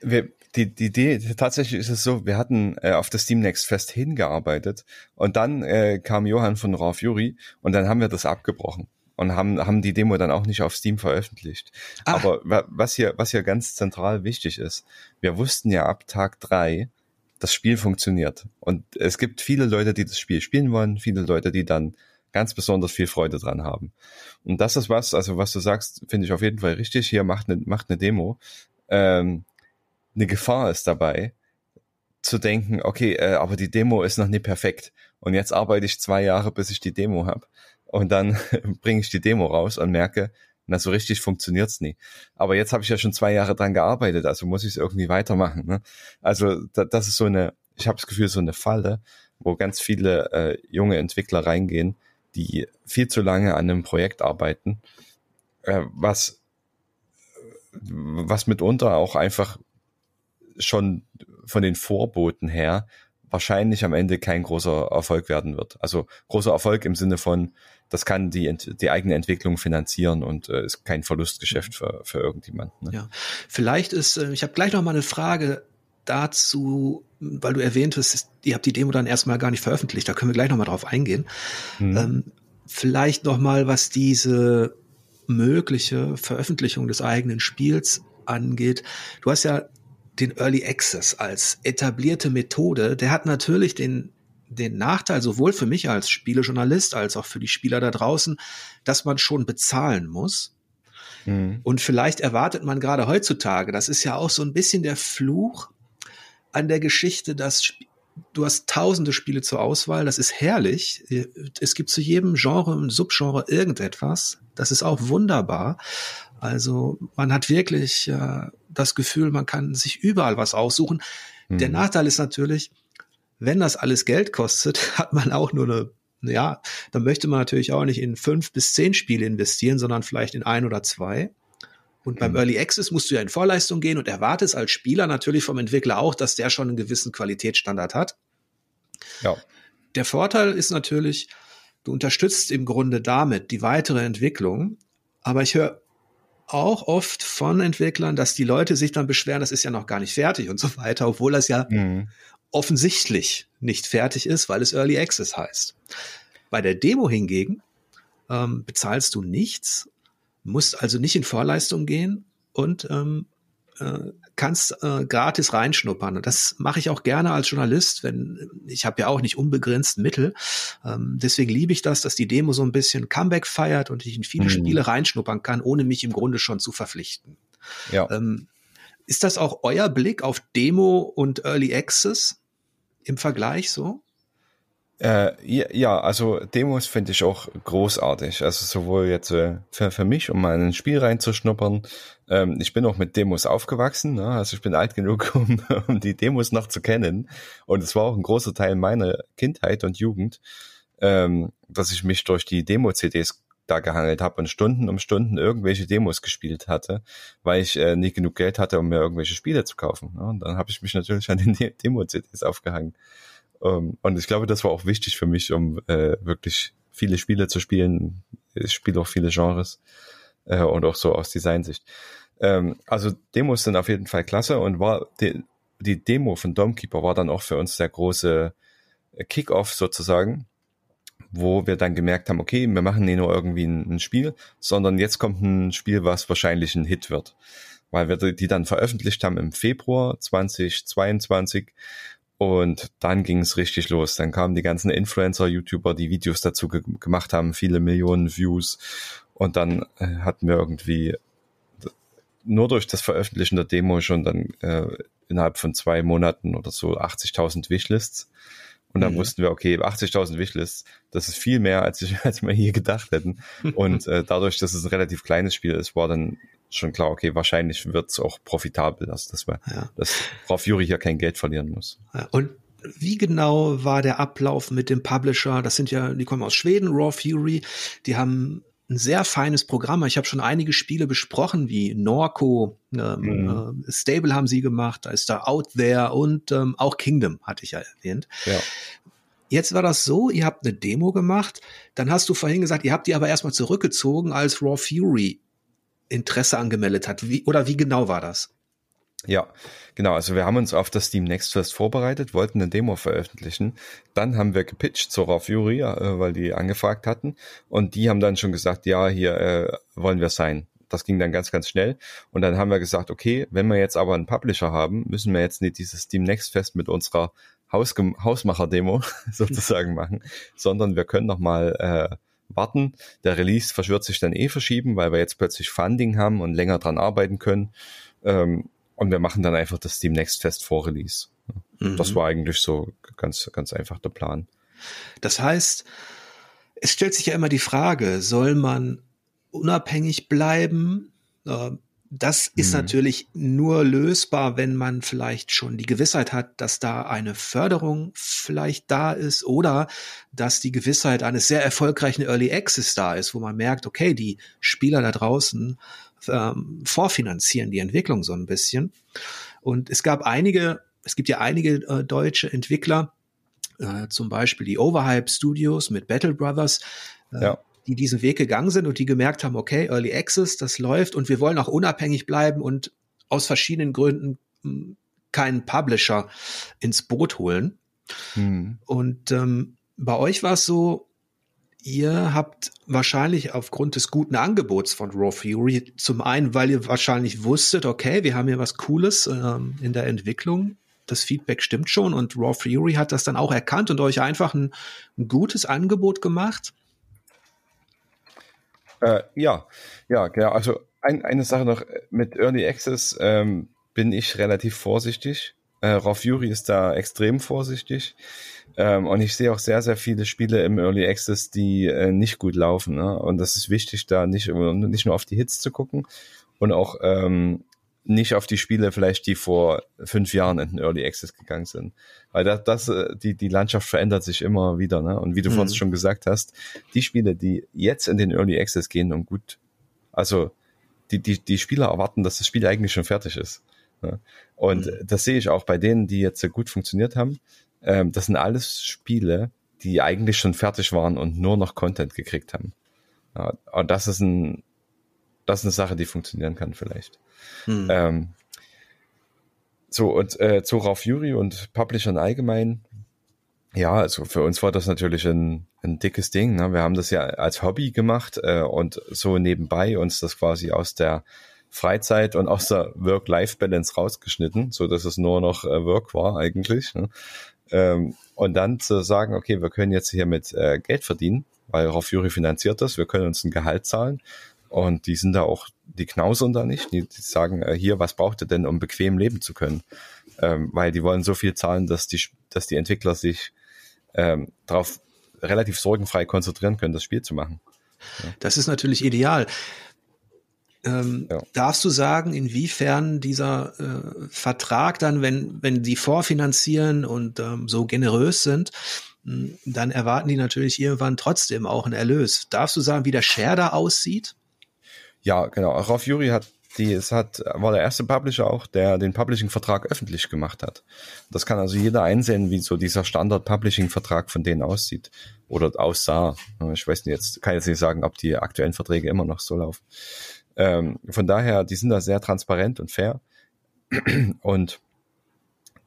wir, die, die Idee, tatsächlich ist es so, wir hatten äh, auf das Steam Next Fest hingearbeitet und dann äh, kam Johann von Raw Fury und dann haben wir das abgebrochen und haben, haben die Demo dann auch nicht auf Steam veröffentlicht. Ach. Aber was hier, was hier ganz zentral wichtig ist, wir wussten ja ab Tag drei, das Spiel funktioniert. Und es gibt viele Leute, die das Spiel spielen wollen, viele Leute, die dann ganz besonders viel Freude dran haben. Und das ist was, also was du sagst, finde ich auf jeden Fall richtig. Hier macht eine, macht eine Demo. Ähm, eine Gefahr ist dabei, zu denken, okay, äh, aber die Demo ist noch nicht perfekt. Und jetzt arbeite ich zwei Jahre, bis ich die Demo habe und dann bringe ich die Demo raus und merke, na, so richtig funktioniert's nie. Aber jetzt habe ich ja schon zwei Jahre dran gearbeitet, also muss ich es irgendwie weitermachen. Ne? Also da, das ist so eine, ich habe das Gefühl, so eine Falle, wo ganz viele äh, junge Entwickler reingehen, die viel zu lange an einem Projekt arbeiten, äh, was, was mitunter auch einfach schon von den Vorboten her wahrscheinlich am Ende kein großer Erfolg werden wird. Also großer Erfolg im Sinne von, das kann die, die eigene Entwicklung finanzieren und äh, ist kein Verlustgeschäft für, für irgendjemanden. Ne? Ja, vielleicht ist, äh, ich habe gleich noch mal eine Frage dazu, weil du erwähnt hast, ihr habt die Demo dann erstmal gar nicht veröffentlicht, da können wir gleich noch mal drauf eingehen. Mhm. Ähm, vielleicht noch mal, was diese mögliche Veröffentlichung des eigenen Spiels angeht. Du hast ja den Early Access als etablierte Methode, der hat natürlich den, den Nachteil, sowohl für mich als Spielejournalist als auch für die Spieler da draußen, dass man schon bezahlen muss. Mhm. Und vielleicht erwartet man gerade heutzutage, das ist ja auch so ein bisschen der Fluch an der Geschichte, dass du hast tausende Spiele zur Auswahl, das ist herrlich. Es gibt zu jedem Genre und Subgenre irgendetwas. Das ist auch wunderbar. Also man hat wirklich äh, das Gefühl, man kann sich überall was aussuchen. Mhm. Der Nachteil ist natürlich, wenn das alles Geld kostet, hat man auch nur eine, ja, dann möchte man natürlich auch nicht in fünf bis zehn Spiele investieren, sondern vielleicht in ein oder zwei. Und beim mhm. Early Access musst du ja in Vorleistung gehen und erwartest als Spieler natürlich vom Entwickler auch, dass der schon einen gewissen Qualitätsstandard hat. Ja. Der Vorteil ist natürlich, du unterstützt im Grunde damit die weitere Entwicklung. Aber ich höre auch oft von Entwicklern, dass die Leute sich dann beschweren, das ist ja noch gar nicht fertig und so weiter, obwohl das ja mhm. Offensichtlich nicht fertig ist, weil es Early Access heißt. Bei der Demo hingegen ähm, bezahlst du nichts, musst also nicht in Vorleistung gehen und ähm, äh, kannst äh, gratis reinschnuppern. Und das mache ich auch gerne als Journalist, wenn ich habe ja auch nicht unbegrenzt Mittel. Ähm, deswegen liebe ich das, dass die Demo so ein bisschen Comeback feiert und ich in viele mhm. Spiele reinschnuppern kann, ohne mich im Grunde schon zu verpflichten. Ja. Ähm, ist das auch euer Blick auf Demo und Early Access im Vergleich so? Äh, ja, also Demos finde ich auch großartig. Also sowohl jetzt äh, für, für mich, um mal in ein Spiel reinzuschnuppern. Ähm, ich bin auch mit Demos aufgewachsen. Ne? Also ich bin alt genug, um, um die Demos noch zu kennen. Und es war auch ein großer Teil meiner Kindheit und Jugend, ähm, dass ich mich durch die Demo-CDs da gehangelt habe und Stunden um Stunden irgendwelche Demos gespielt hatte, weil ich äh, nicht genug Geld hatte, um mir irgendwelche Spiele zu kaufen. Ne? Und dann habe ich mich natürlich an den Demo-CDs aufgehangen. Um, ähm, und ich glaube, das war auch wichtig für mich, um äh, wirklich viele Spiele zu spielen. Ich spiele auch viele Genres äh, und auch so aus Designsicht. Ähm, also Demos sind auf jeden Fall klasse und war die, die Demo von Domkeeper war dann auch für uns der große Kickoff sozusagen, wo wir dann gemerkt haben, okay, wir machen nicht nur irgendwie ein, ein Spiel, sondern jetzt kommt ein Spiel, was wahrscheinlich ein Hit wird weil wir die dann veröffentlicht haben im Februar 2022 und dann ging es richtig los. Dann kamen die ganzen Influencer, YouTuber, die Videos dazu ge gemacht haben, viele Millionen Views. Und dann äh, hatten wir irgendwie nur durch das Veröffentlichen der Demo schon dann äh, innerhalb von zwei Monaten oder so 80.000 Wishlists. Und dann mhm. wussten wir, okay, 80.000 Wishlists, das ist viel mehr, als, ich, als wir hier gedacht hätten. Und äh, dadurch, dass es ein relativ kleines Spiel ist, war dann schon klar, okay, wahrscheinlich wird es auch profitabel, also dass, wir, ja. dass Frau Fury hier kein Geld verlieren muss. Und wie genau war der Ablauf mit dem Publisher? Das sind ja, die kommen aus Schweden, Raw Fury. Die haben ein sehr feines Programm. Ich habe schon einige Spiele besprochen, wie Norco, ähm, mhm. äh, Stable haben sie gemacht, da ist da Out There und ähm, auch Kingdom hatte ich ja erwähnt. Ja. Jetzt war das so, ihr habt eine Demo gemacht, dann hast du vorhin gesagt, ihr habt die aber erstmal zurückgezogen, als Raw Fury Interesse angemeldet hat. Wie, oder wie genau war das? Ja, genau. Also wir haben uns auf das Steam Next Fest vorbereitet, wollten eine Demo veröffentlichen. Dann haben wir gepitcht zur Raw Fury, äh, weil die angefragt hatten. Und die haben dann schon gesagt, ja, hier äh, wollen wir sein. Das ging dann ganz, ganz schnell. Und dann haben wir gesagt, okay, wenn wir jetzt aber einen Publisher haben, müssen wir jetzt nicht dieses Steam Next Fest mit unserer Hausmacher-Demo sozusagen machen, sondern wir können noch mal äh, warten. Der Release wird sich dann eh verschieben, weil wir jetzt plötzlich Funding haben und länger dran arbeiten können. Ähm, und wir machen dann einfach das Next Fest vor Release. Mhm. Das war eigentlich so ganz, ganz einfach der Plan. Das heißt, es stellt sich ja immer die Frage, soll man unabhängig bleiben? Äh, das ist mhm. natürlich nur lösbar, wenn man vielleicht schon die Gewissheit hat, dass da eine Förderung vielleicht da ist oder dass die Gewissheit eines sehr erfolgreichen Early Access da ist, wo man merkt, okay, die Spieler da draußen ähm, vorfinanzieren die Entwicklung so ein bisschen. Und es gab einige, es gibt ja einige äh, deutsche Entwickler, äh, zum Beispiel die Overhype Studios mit Battle Brothers. Äh, ja die diesen Weg gegangen sind und die gemerkt haben, okay, Early Access, das läuft und wir wollen auch unabhängig bleiben und aus verschiedenen Gründen hm, keinen Publisher ins Boot holen. Hm. Und ähm, bei euch war es so, ihr habt wahrscheinlich aufgrund des guten Angebots von Raw Fury, zum einen, weil ihr wahrscheinlich wusstet, okay, wir haben hier was Cooles ähm, in der Entwicklung, das Feedback stimmt schon und Raw Fury hat das dann auch erkannt und euch einfach ein, ein gutes Angebot gemacht. Äh, ja, ja, genau. Also ein, eine Sache noch mit Early Access ähm, bin ich relativ vorsichtig. Äh, Raw Fury ist da extrem vorsichtig. Ähm, und ich sehe auch sehr, sehr viele Spiele im Early Access, die äh, nicht gut laufen. Ne? Und das ist wichtig, da nicht, nicht nur auf die Hits zu gucken und auch ähm, nicht auf die Spiele vielleicht, die vor fünf Jahren in den Early Access gegangen sind. Weil das, das äh, die, die Landschaft verändert sich immer wieder, ne? Und wie du mhm. vorhin schon gesagt hast, die Spiele, die jetzt in den Early Access gehen und gut, also die, die, die Spieler erwarten, dass das Spiel eigentlich schon fertig ist. Ne? Und mhm. das sehe ich auch bei denen, die jetzt gut funktioniert haben. Ähm, das sind alles Spiele, die eigentlich schon fertig waren und nur noch Content gekriegt haben. Ja, und das ist ein, das ist eine Sache, die funktionieren kann vielleicht. Hm. Ähm, so, und äh, zu Raw Fury und Publishern allgemein, ja, also für uns war das natürlich ein, ein dickes Ding. Ne? Wir haben das ja als Hobby gemacht äh, und so nebenbei uns das quasi aus der Freizeit und aus der Work-Life-Balance rausgeschnitten, so dass es nur noch äh, Work war eigentlich. Ne? Ähm, und dann zu sagen, okay, wir können jetzt hier mit äh, Geld verdienen, weil Raw Fury finanziert das, wir können uns ein Gehalt zahlen und die sind da auch, die knausern da nicht, die, die sagen, äh, hier, was braucht ihr denn, um bequem leben zu können? Ähm, weil die wollen so viel zahlen, dass die, dass die Entwickler sich ähm, darauf relativ sorgenfrei konzentrieren können, das Spiel zu machen. Ja. Das ist natürlich ideal. Ähm, ja. Darfst du sagen, inwiefern dieser äh, Vertrag dann, wenn, wenn die vorfinanzieren und ähm, so generös sind, hm, dann erwarten die natürlich irgendwann trotzdem auch einen Erlös. Darfst du sagen, wie der Share da aussieht? Ja, genau. Rauf Juri hat die, es hat, war der erste Publisher auch, der den Publishing-Vertrag öffentlich gemacht hat. Das kann also jeder einsehen, wie so dieser Standard-Publishing-Vertrag von denen aussieht oder aussah. Ich weiß nicht jetzt, kann jetzt nicht sagen, ob die aktuellen Verträge immer noch so laufen. Ähm, von daher, die sind da sehr transparent und fair. Und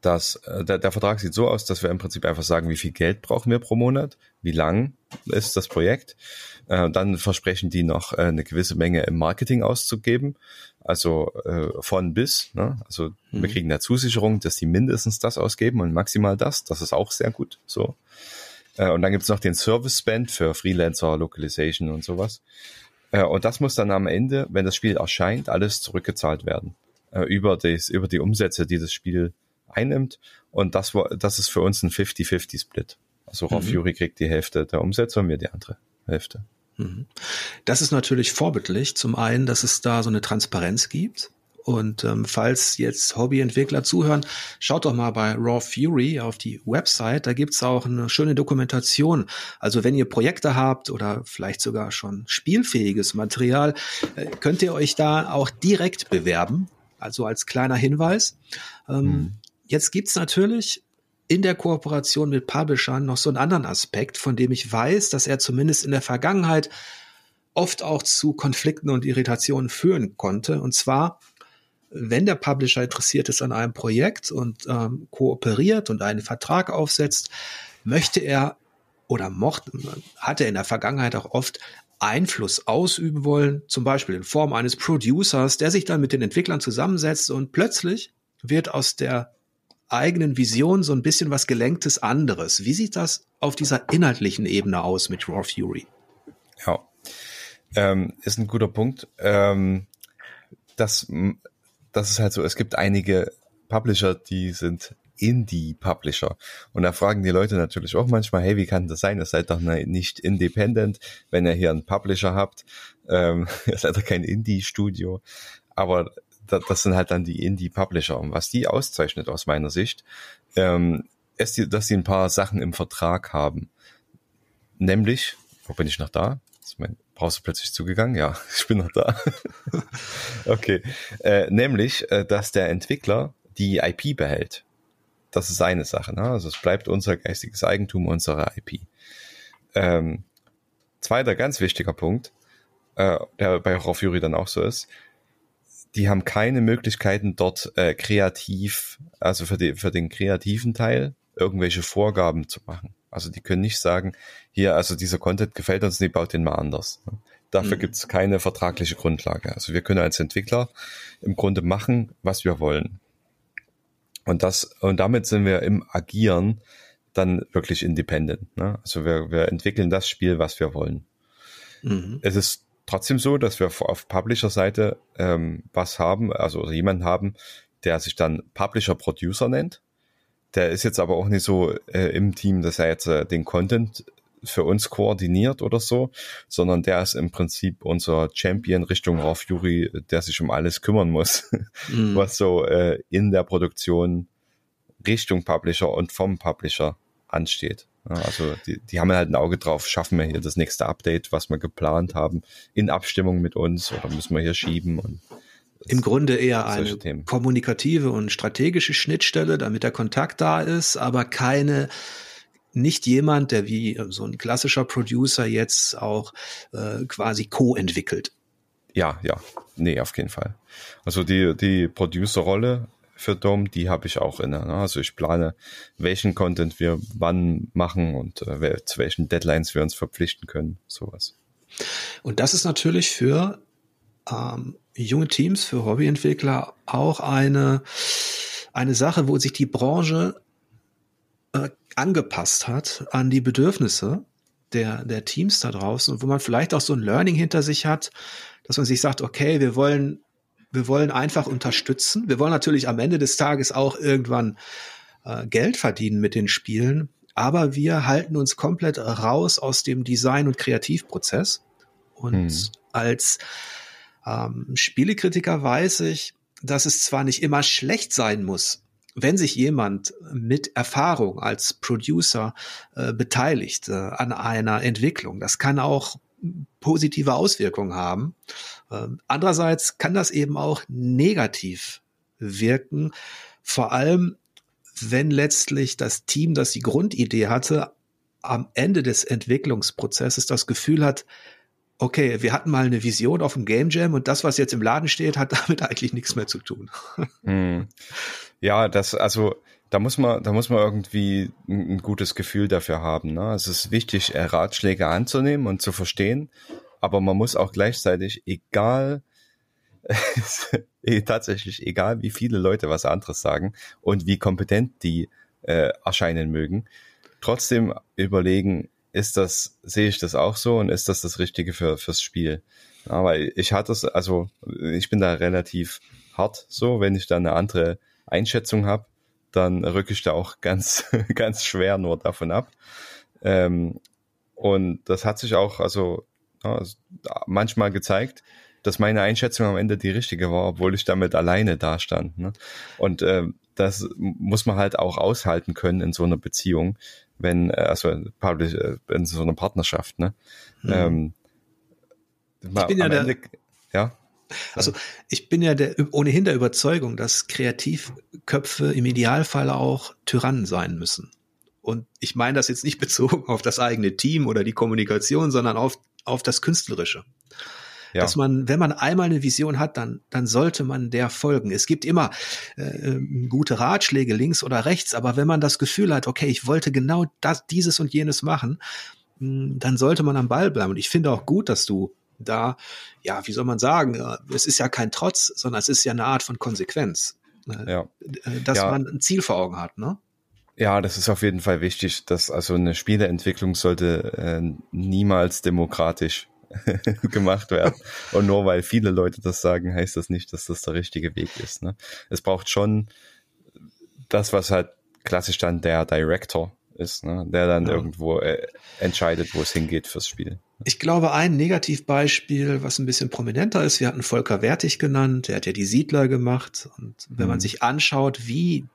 das, äh, der, der Vertrag sieht so aus, dass wir im Prinzip einfach sagen, wie viel Geld brauchen wir pro Monat, wie lang ist das Projekt. Äh, dann versprechen die noch äh, eine gewisse Menge im Marketing auszugeben, also äh, von bis. Ne? Also mhm. wir kriegen eine Zusicherung, dass die mindestens das ausgeben und maximal das. Das ist auch sehr gut. So. Äh, und dann gibt's noch den Service Spend für Freelancer, Localization und sowas. Äh, und das muss dann am Ende, wenn das Spiel erscheint, alles zurückgezahlt werden äh, über, das, über die Umsätze, die das Spiel einnimmt. Und das das ist für uns ein 50-50-Split. Also Raw mhm. Fury kriegt die Hälfte der Umsätze und wir die andere Hälfte. Mhm. Das ist natürlich vorbildlich. Zum einen, dass es da so eine Transparenz gibt. Und ähm, falls jetzt Hobbyentwickler zuhören, schaut doch mal bei Raw Fury auf die Website. Da gibt's auch eine schöne Dokumentation. Also wenn ihr Projekte habt oder vielleicht sogar schon spielfähiges Material, äh, könnt ihr euch da auch direkt bewerben. Also als kleiner Hinweis. Ähm, mhm. Jetzt gibt's natürlich in der Kooperation mit Publishern noch so einen anderen Aspekt, von dem ich weiß, dass er zumindest in der Vergangenheit oft auch zu Konflikten und Irritationen führen konnte. Und zwar, wenn der Publisher interessiert ist an einem Projekt und ähm, kooperiert und einen Vertrag aufsetzt, möchte er oder mochte, hat er in der Vergangenheit auch oft Einfluss ausüben wollen, zum Beispiel in Form eines Producers, der sich dann mit den Entwicklern zusammensetzt und plötzlich wird aus der eigenen Vision so ein bisschen was gelenktes anderes. Wie sieht das auf dieser inhaltlichen Ebene aus mit Raw Fury? Ja, ähm, ist ein guter Punkt. Ähm, das, das ist halt so, es gibt einige Publisher, die sind Indie-Publisher. Und da fragen die Leute natürlich auch manchmal, hey, wie kann das sein? Ihr seid doch nicht independent, wenn ihr hier einen Publisher habt. Ähm, ihr seid doch kein Indie-Studio. Aber das sind halt dann die Indie-Publisher. Und was die auszeichnet aus meiner Sicht, ähm, ist, dass sie ein paar Sachen im Vertrag haben. Nämlich, wo bin ich noch da? Ist mein Browser plötzlich zugegangen? Ja, ich bin noch da. okay. Äh, nämlich, äh, dass der Entwickler die IP behält. Das ist eine Sache. Ne? Also es bleibt unser geistiges Eigentum, unsere IP. Ähm, zweiter ganz wichtiger Punkt, äh, der bei Raw Fury dann auch so ist, die haben keine Möglichkeiten dort äh, kreativ, also für, die, für den kreativen Teil, irgendwelche Vorgaben zu machen. Also die können nicht sagen, hier, also dieser Content gefällt uns, nee, baut den mal anders. Dafür mhm. gibt es keine vertragliche Grundlage. Also wir können als Entwickler im Grunde machen, was wir wollen. Und das, und damit sind wir im Agieren dann wirklich independent. Ne? Also wir, wir entwickeln das Spiel, was wir wollen. Mhm. Es ist trotzdem so, dass wir auf Publisher-Seite ähm, was haben, also jemanden haben, der sich dann Publisher-Producer nennt. Der ist jetzt aber auch nicht so äh, im Team, dass er jetzt äh, den Content für uns koordiniert oder so, sondern der ist im Prinzip unser Champion Richtung Raw Fury, der sich um alles kümmern muss, mhm. was so äh, in der Produktion Richtung Publisher und vom Publisher ansteht. Also die, die haben halt ein Auge drauf, schaffen wir hier das nächste Update, was wir geplant haben, in Abstimmung mit uns oder müssen wir hier schieben und im Grunde eher eine Themen. kommunikative und strategische Schnittstelle, damit der Kontakt da ist, aber keine nicht jemand, der wie so ein klassischer Producer jetzt auch äh, quasi co-entwickelt. Ja, ja, nee, auf jeden Fall. Also die, die Producer-Rolle für Dom, die habe ich auch inne. Ne? Also ich plane, welchen Content wir wann machen und äh, zu welchen Deadlines wir uns verpflichten können, sowas. Und das ist natürlich für ähm, junge Teams, für Hobbyentwickler auch eine, eine Sache, wo sich die Branche äh, angepasst hat an die Bedürfnisse der, der Teams da draußen und wo man vielleicht auch so ein Learning hinter sich hat, dass man sich sagt, okay, wir wollen, wir wollen einfach unterstützen. Wir wollen natürlich am Ende des Tages auch irgendwann äh, Geld verdienen mit den Spielen, aber wir halten uns komplett raus aus dem Design- und Kreativprozess. Und hm. als ähm, Spielekritiker weiß ich, dass es zwar nicht immer schlecht sein muss, wenn sich jemand mit Erfahrung als Producer äh, beteiligt äh, an einer Entwicklung, das kann auch positive Auswirkungen haben. Ähm, andererseits kann das eben auch negativ wirken, vor allem wenn letztlich das Team, das die Grundidee hatte, am Ende des Entwicklungsprozesses das Gefühl hat, okay, wir hatten mal eine Vision auf dem Game Jam und das, was jetzt im Laden steht, hat damit eigentlich nichts mehr zu tun. Hm. Ja, das, also da muss man, da muss man irgendwie ein, gutes Gefühl dafür haben. Ne? Es ist wichtig, äh, Ratschläge anzunehmen und zu verstehen, aber man muss auch gleichzeitig, egal, tatsächlich egal, wie viele Leute was anderes sagen und wie kompetent die äh, erscheinen mögen, trotzdem überlegen, ist das, sehe ich das auch so und ist das das Richtige für, fürs Spiel? Aber ich hatte es, also ich bin da relativ hart so, wenn ich dann eine andere Einschätzung habe, dann rücke ich da auch ganz, ganz schwer nur davon ab. Ähm, und das hat sich auch also ja, manchmal gezeigt, dass meine Einschätzung am Ende die richtige war, obwohl ich damit alleine dastand. Ne? Und äh, das muss man halt auch aushalten können in so einer Beziehung, wenn, äh, also äh, in so einer Partnerschaft. Ne? Mhm. Ähm, ich bin ja, der, Ende, ja. Also ich bin ja der, ohnehin der Überzeugung, dass Kreativköpfe im Idealfall auch Tyrannen sein müssen. Und ich meine das jetzt nicht bezogen auf das eigene Team oder die Kommunikation, sondern auf, auf das Künstlerische. Ja. Dass man, wenn man einmal eine Vision hat, dann, dann sollte man der folgen. Es gibt immer äh, gute Ratschläge links oder rechts, aber wenn man das Gefühl hat, okay, ich wollte genau das, dieses und jenes machen, hm, dann sollte man am Ball bleiben. Und ich finde auch gut, dass du da, ja, wie soll man sagen, es ist ja kein Trotz, sondern es ist ja eine Art von Konsequenz. Äh, ja. Äh, dass ja. man ein Ziel vor Augen hat, ne? Ja, das ist auf jeden Fall wichtig, dass also eine Spieleentwicklung sollte äh, niemals demokratisch gemacht werden. Und nur weil viele Leute das sagen, heißt das nicht, dass das der richtige Weg ist. Ne? Es braucht schon das, was halt klassisch dann der Director ist, ne? der dann ja. irgendwo äh, entscheidet, wo es hingeht fürs Spiel. Ich glaube, ein Negativbeispiel, was ein bisschen prominenter ist, wir hatten Volker Wertig genannt, der hat ja die Siedler gemacht. Und wenn mhm. man sich anschaut, wie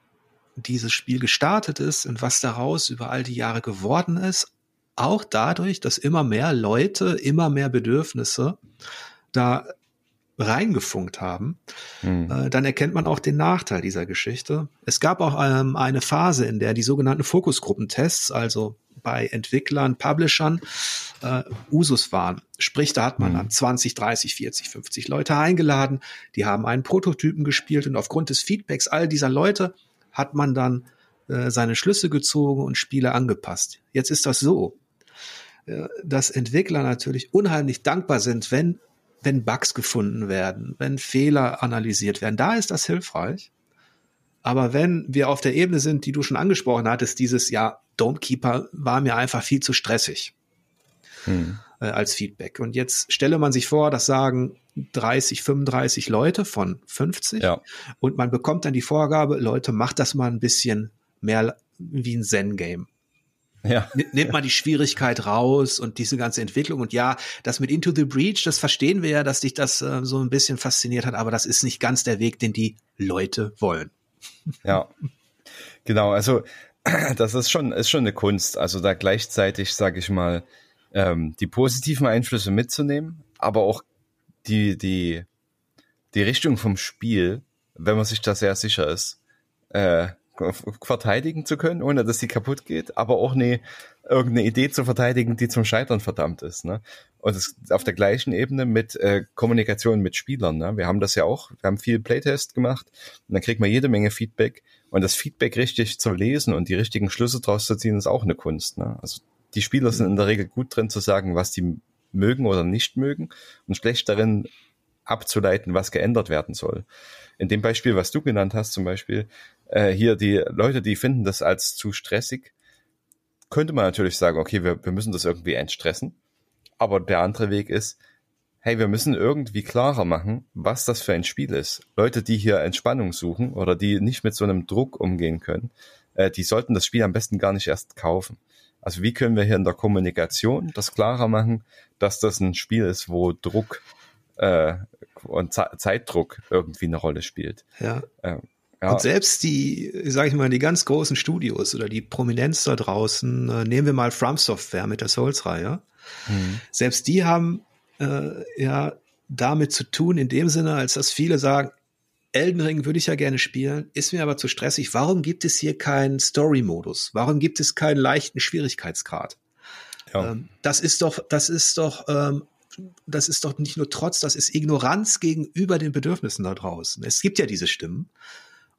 dieses Spiel gestartet ist und was daraus über all die Jahre geworden ist, auch dadurch, dass immer mehr Leute, immer mehr Bedürfnisse da reingefunkt haben, mhm. äh, dann erkennt man auch den Nachteil dieser Geschichte. Es gab auch ähm, eine Phase, in der die sogenannten Fokusgruppentests, also bei Entwicklern, Publishern, äh, Usus waren. Sprich, da hat man mhm. dann 20, 30, 40, 50 Leute eingeladen, die haben einen Prototypen gespielt und aufgrund des Feedbacks all dieser Leute hat man dann äh, seine Schlüsse gezogen und Spiele angepasst. Jetzt ist das so, dass Entwickler natürlich unheimlich dankbar sind, wenn wenn Bugs gefunden werden, wenn Fehler analysiert werden, da ist das hilfreich. Aber wenn wir auf der Ebene sind, die du schon angesprochen hattest, dieses ja, Domekeeper war mir einfach viel zu stressig hm. äh, als Feedback. Und jetzt stelle man sich vor, das sagen 30, 35 Leute von 50 ja. und man bekommt dann die Vorgabe, Leute, macht das mal ein bisschen mehr wie ein Zen-Game. Ja. Nimmt man die Schwierigkeit raus und diese ganze Entwicklung. Und ja, das mit Into the Breach, das verstehen wir ja, dass dich das äh, so ein bisschen fasziniert hat, aber das ist nicht ganz der Weg, den die Leute wollen. Ja, genau. Also das ist schon, ist schon eine Kunst. Also da gleichzeitig, sage ich mal, ähm, die positiven Einflüsse mitzunehmen, aber auch die, die, die Richtung vom Spiel, wenn man sich da sehr sicher ist, äh, verteidigen zu können, ohne dass sie kaputt geht, aber auch eine irgendeine Idee zu verteidigen, die zum Scheitern verdammt ist. Ne? Und das auf der gleichen Ebene mit äh, Kommunikation mit Spielern. Ne? Wir haben das ja auch, wir haben viel Playtest gemacht und dann kriegt man jede Menge Feedback. Und das Feedback richtig zu lesen und die richtigen Schlüsse draus zu ziehen, ist auch eine Kunst. Ne? Also die Spieler sind in der Regel gut drin zu sagen, was die mögen oder nicht mögen und schlecht darin abzuleiten, was geändert werden soll. In dem Beispiel, was du genannt hast, zum Beispiel, äh, hier die Leute, die finden das als zu stressig, könnte man natürlich sagen, okay, wir, wir müssen das irgendwie entstressen. Aber der andere Weg ist, hey, wir müssen irgendwie klarer machen, was das für ein Spiel ist. Leute, die hier Entspannung suchen oder die nicht mit so einem Druck umgehen können, äh, die sollten das Spiel am besten gar nicht erst kaufen. Also wie können wir hier in der Kommunikation das klarer machen, dass das ein Spiel ist, wo Druck äh, und Ze Zeitdruck irgendwie eine Rolle spielt. Ja. Ähm, ja. Und selbst die, sage ich mal, die ganz großen Studios oder die Prominenz da draußen, äh, nehmen wir mal From Software mit der Souls-Reihe, mhm. selbst die haben äh, ja damit zu tun in dem Sinne, als dass viele sagen, Elden Ring würde ich ja gerne spielen, ist mir aber zu stressig. Warum gibt es hier keinen Story-Modus? Warum gibt es keinen leichten Schwierigkeitsgrad? Ja. Ähm, das ist doch, das ist doch ähm, das ist doch nicht nur Trotz, das ist Ignoranz gegenüber den Bedürfnissen da draußen. Es gibt ja diese Stimmen.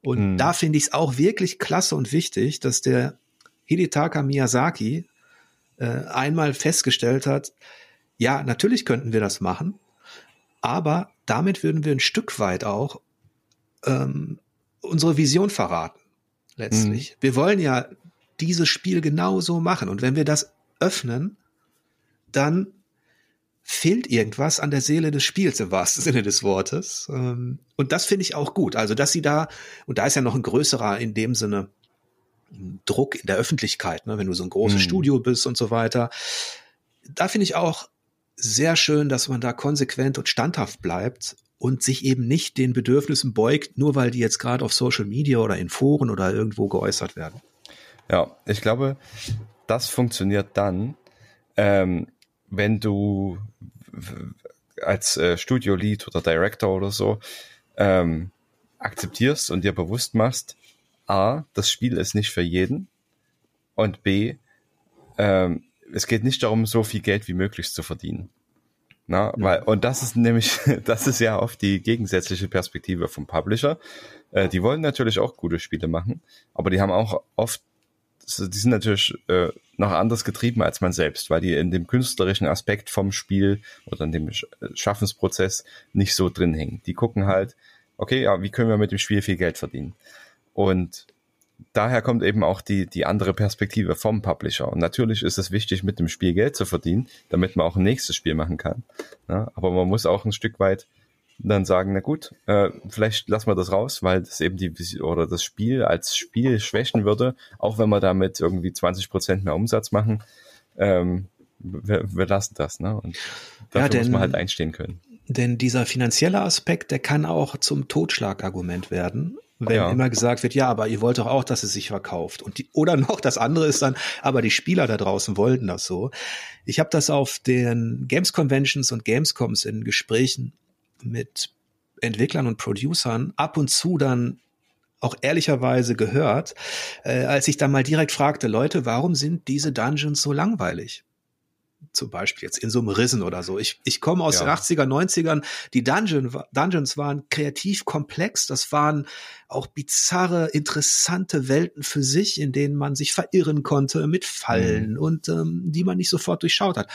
Und hm. da finde ich es auch wirklich klasse und wichtig, dass der Hidetaka Miyazaki äh, einmal festgestellt hat, ja, natürlich könnten wir das machen, aber damit würden wir ein Stück weit auch ähm, unsere Vision verraten, letztlich. Hm. Wir wollen ja dieses Spiel genauso machen. Und wenn wir das öffnen, dann fehlt irgendwas an der Seele des Spiels im wahrsten Sinne des Wortes. Ähm, und das finde ich auch gut. Also, dass sie da, und da ist ja noch ein größerer in dem Sinne Druck in der Öffentlichkeit, ne, wenn du so ein großes mhm. Studio bist und so weiter. Da finde ich auch sehr schön, dass man da konsequent und standhaft bleibt und sich eben nicht den Bedürfnissen beugt, nur weil die jetzt gerade auf Social Media oder in Foren oder irgendwo geäußert werden. Ja, ich glaube, das funktioniert dann, ähm, wenn du als äh, Studio-Lead oder Director oder so ähm, akzeptierst und dir bewusst machst, A, das Spiel ist nicht für jeden und B, ähm, es geht nicht darum, so viel Geld wie möglich zu verdienen. Na, weil, und das ist nämlich, das ist ja oft die gegensätzliche Perspektive vom Publisher. Äh, die wollen natürlich auch gute Spiele machen, aber die haben auch oft die sind natürlich äh, noch anders getrieben als man selbst, weil die in dem künstlerischen Aspekt vom Spiel oder in dem Schaffensprozess nicht so drin hängen. Die gucken halt, okay, ja, wie können wir mit dem Spiel viel Geld verdienen? Und daher kommt eben auch die, die andere Perspektive vom Publisher. Und natürlich ist es wichtig, mit dem Spiel Geld zu verdienen, damit man auch ein nächstes Spiel machen kann. Ja, aber man muss auch ein Stück weit dann sagen, na gut, äh, vielleicht lassen wir das raus, weil das eben die oder das Spiel als Spiel schwächen würde, auch wenn wir damit irgendwie 20 Prozent mehr Umsatz machen. Ähm, wir, wir lassen das, ne? Und dafür ja, denn, muss man halt einstehen können. Denn dieser finanzielle Aspekt, der kann auch zum Totschlagargument werden, wenn ja. immer gesagt wird, ja, aber ihr wollt doch auch, dass es sich verkauft. Und die, oder noch das andere ist dann, aber die Spieler da draußen wollten das so. Ich habe das auf den Games Conventions und Gamescoms in Gesprächen mit Entwicklern und Producern ab und zu dann auch ehrlicherweise gehört, äh, als ich dann mal direkt fragte, Leute, warum sind diese Dungeons so langweilig? Zum Beispiel jetzt in so einem Rissen oder so. Ich, ich komme aus ja. den 80er, 90ern. Die Dungeon, Dungeons waren kreativ komplex. Das waren auch bizarre, interessante Welten für sich, in denen man sich verirren konnte mit Fallen mhm. und ähm, die man nicht sofort durchschaut hat.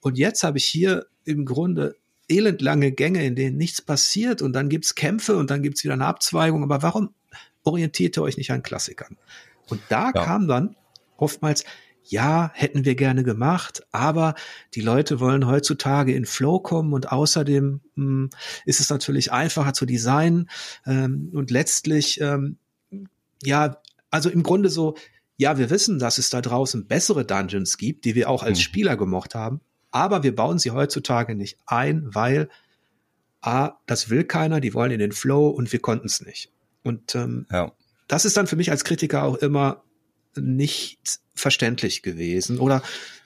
Und jetzt habe ich hier im Grunde elendlange Gänge, in denen nichts passiert und dann gibt's Kämpfe und dann gibt's wieder eine Abzweigung. Aber warum orientiert ihr euch nicht an Klassikern? Und da ja. kam dann oftmals, ja, hätten wir gerne gemacht, aber die Leute wollen heutzutage in Flow kommen und außerdem mh, hm, ist es natürlich einfacher zu designen ähm, und letztlich, ähm, ja, also im Grunde so, ja, wir wissen, dass es da draußen bessere Dungeons gibt, die wir auch als hm. Spieler gemocht haben, aber wir bauen sie heutzutage nicht ein, weil A, das will keiner, die wollen in den Flow und wir konnten es nicht. Und ähm, ja. das ist dann für mich als Kritiker auch immer nicht verständlich gewesen. Oder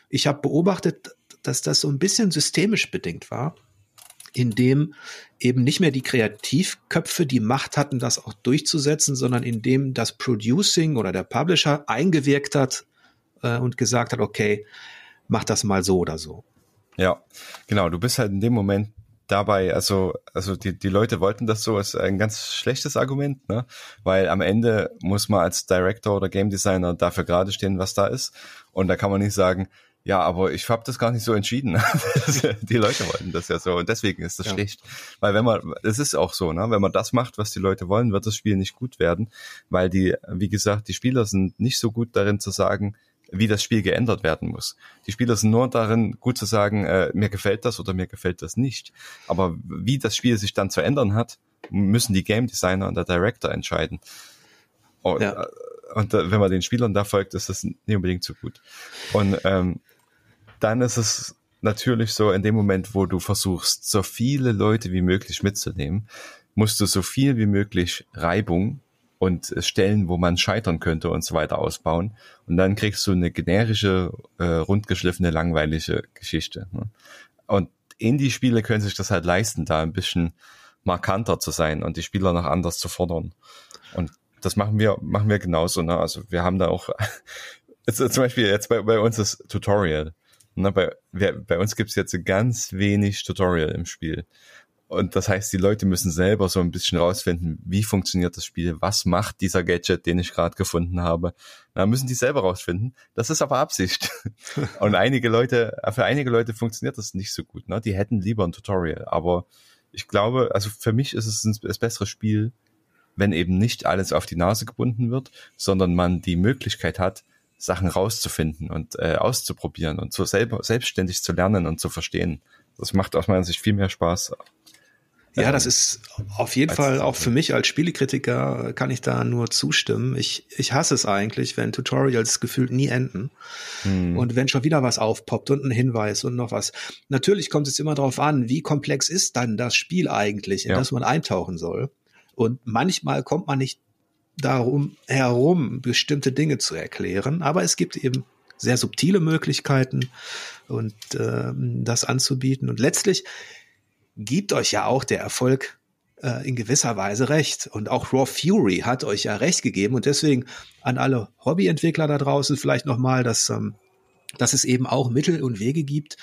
ich habe beobachtet, dass das so ein bisschen systemisch bedingt war. in dem eben nicht mehr die Kreativköpfe die Macht hatten, das auch durchzusetzen, sondern in dem das Producing oder der Publisher eingewirkt hat äh, und gesagt hat, okay, mach das mal so oder so. Ja, genau. Du bist halt in dem Moment dabei, also, also die, die Leute wollten das so, ist ein ganz schlechtes Argument, ne? Weil am Ende muss man als Director oder Game Designer dafür gerade stehen, was da ist. Und da kann man nicht sagen, ja, aber ich habe das gar nicht so entschieden. die Leute wollten das ja so und deswegen ist das ja. schlecht. Weil wenn man, es ist auch so, ne, wenn man das macht, was die Leute wollen, wird das Spiel nicht gut werden, weil die, wie gesagt, die Spieler sind nicht so gut darin zu sagen, wie das Spiel geändert werden muss. Die Spieler sind nur darin, gut zu sagen, äh, mir gefällt das oder mir gefällt das nicht. Aber wie das Spiel sich dann zu ändern hat, müssen die Game Designer und der Director entscheiden. Und, ja. Äh, und äh, wenn man den Spielern da folgt, ist das nicht unbedingt so gut. Und ähm, dann ist es natürlich so, in dem Moment, wo du versuchst, so viele Leute wie möglich mitzunehmen, musst du so viel wie möglich Reibung und Stellen, wo man scheitern könnte und so weiter ausbauen. Und dann kriegst du eine generische, äh, rundgeschliffene, langweilige Geschichte. Ne? Und Indie-Spiele können sich das halt leisten, da ein bisschen markanter zu sein und die Spieler noch anders zu fordern. Und das machen wir, machen wir genauso. Ne? Also wir haben da auch, zum Beispiel jetzt bei, bei uns das Tutorial. Na, bei, wir, bei uns gibt's jetzt ganz wenig Tutorial im Spiel. Und das heißt, die Leute müssen selber so ein bisschen rausfinden, wie funktioniert das Spiel, was macht dieser Gadget, den ich gerade gefunden habe. Da müssen die selber rausfinden. Das ist aber Absicht. Und einige Leute, für einige Leute funktioniert das nicht so gut. Ne? Die hätten lieber ein Tutorial. Aber ich glaube, also für mich ist es ein, das bessere Spiel, wenn eben nicht alles auf die Nase gebunden wird, sondern man die Möglichkeit hat, Sachen rauszufinden und äh, auszuprobieren und so selber selbstständig zu lernen und zu verstehen. Das macht aus meiner Sicht viel mehr Spaß. Ja, das ist auf jeden Fall auch für mich als Spielekritiker kann ich da nur zustimmen. Ich, ich hasse es eigentlich, wenn Tutorials gefühlt nie enden hm. und wenn schon wieder was aufpoppt und ein Hinweis und noch was. Natürlich kommt es immer darauf an, wie komplex ist dann das Spiel eigentlich, in ja. das man eintauchen soll. Und manchmal kommt man nicht darum herum, bestimmte Dinge zu erklären. Aber es gibt eben sehr subtile Möglichkeiten und äh, das anzubieten. Und letztlich gibt euch ja auch der Erfolg äh, in gewisser Weise recht. Und auch Raw Fury hat euch ja recht gegeben. Und deswegen an alle Hobbyentwickler da draußen vielleicht nochmal, dass, ähm, dass es eben auch Mittel und Wege gibt,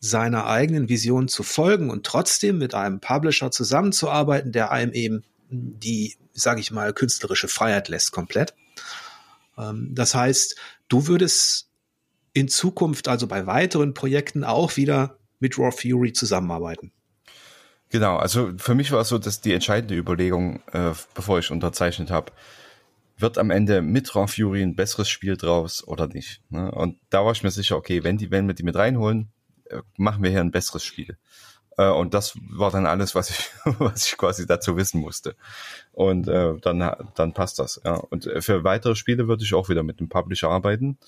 seiner eigenen Vision zu folgen und trotzdem mit einem Publisher zusammenzuarbeiten, der einem eben die, sage ich mal, künstlerische Freiheit lässt komplett. Ähm, das heißt, du würdest in Zukunft, also bei weiteren Projekten, auch wieder mit Raw Fury zusammenarbeiten. Genau, also für mich war es so, dass die entscheidende Überlegung, äh, bevor ich unterzeichnet habe, wird am Ende mit Raw Fury ein besseres Spiel draus oder nicht. Ne? Und da war ich mir sicher, okay, wenn die, wenn wir die mit reinholen, äh, machen wir hier ein besseres Spiel. Äh, und das war dann alles, was ich, was ich quasi dazu wissen musste. Und äh, dann, dann passt das. Ja. Und für weitere Spiele würde ich auch wieder mit dem Publisher arbeiten,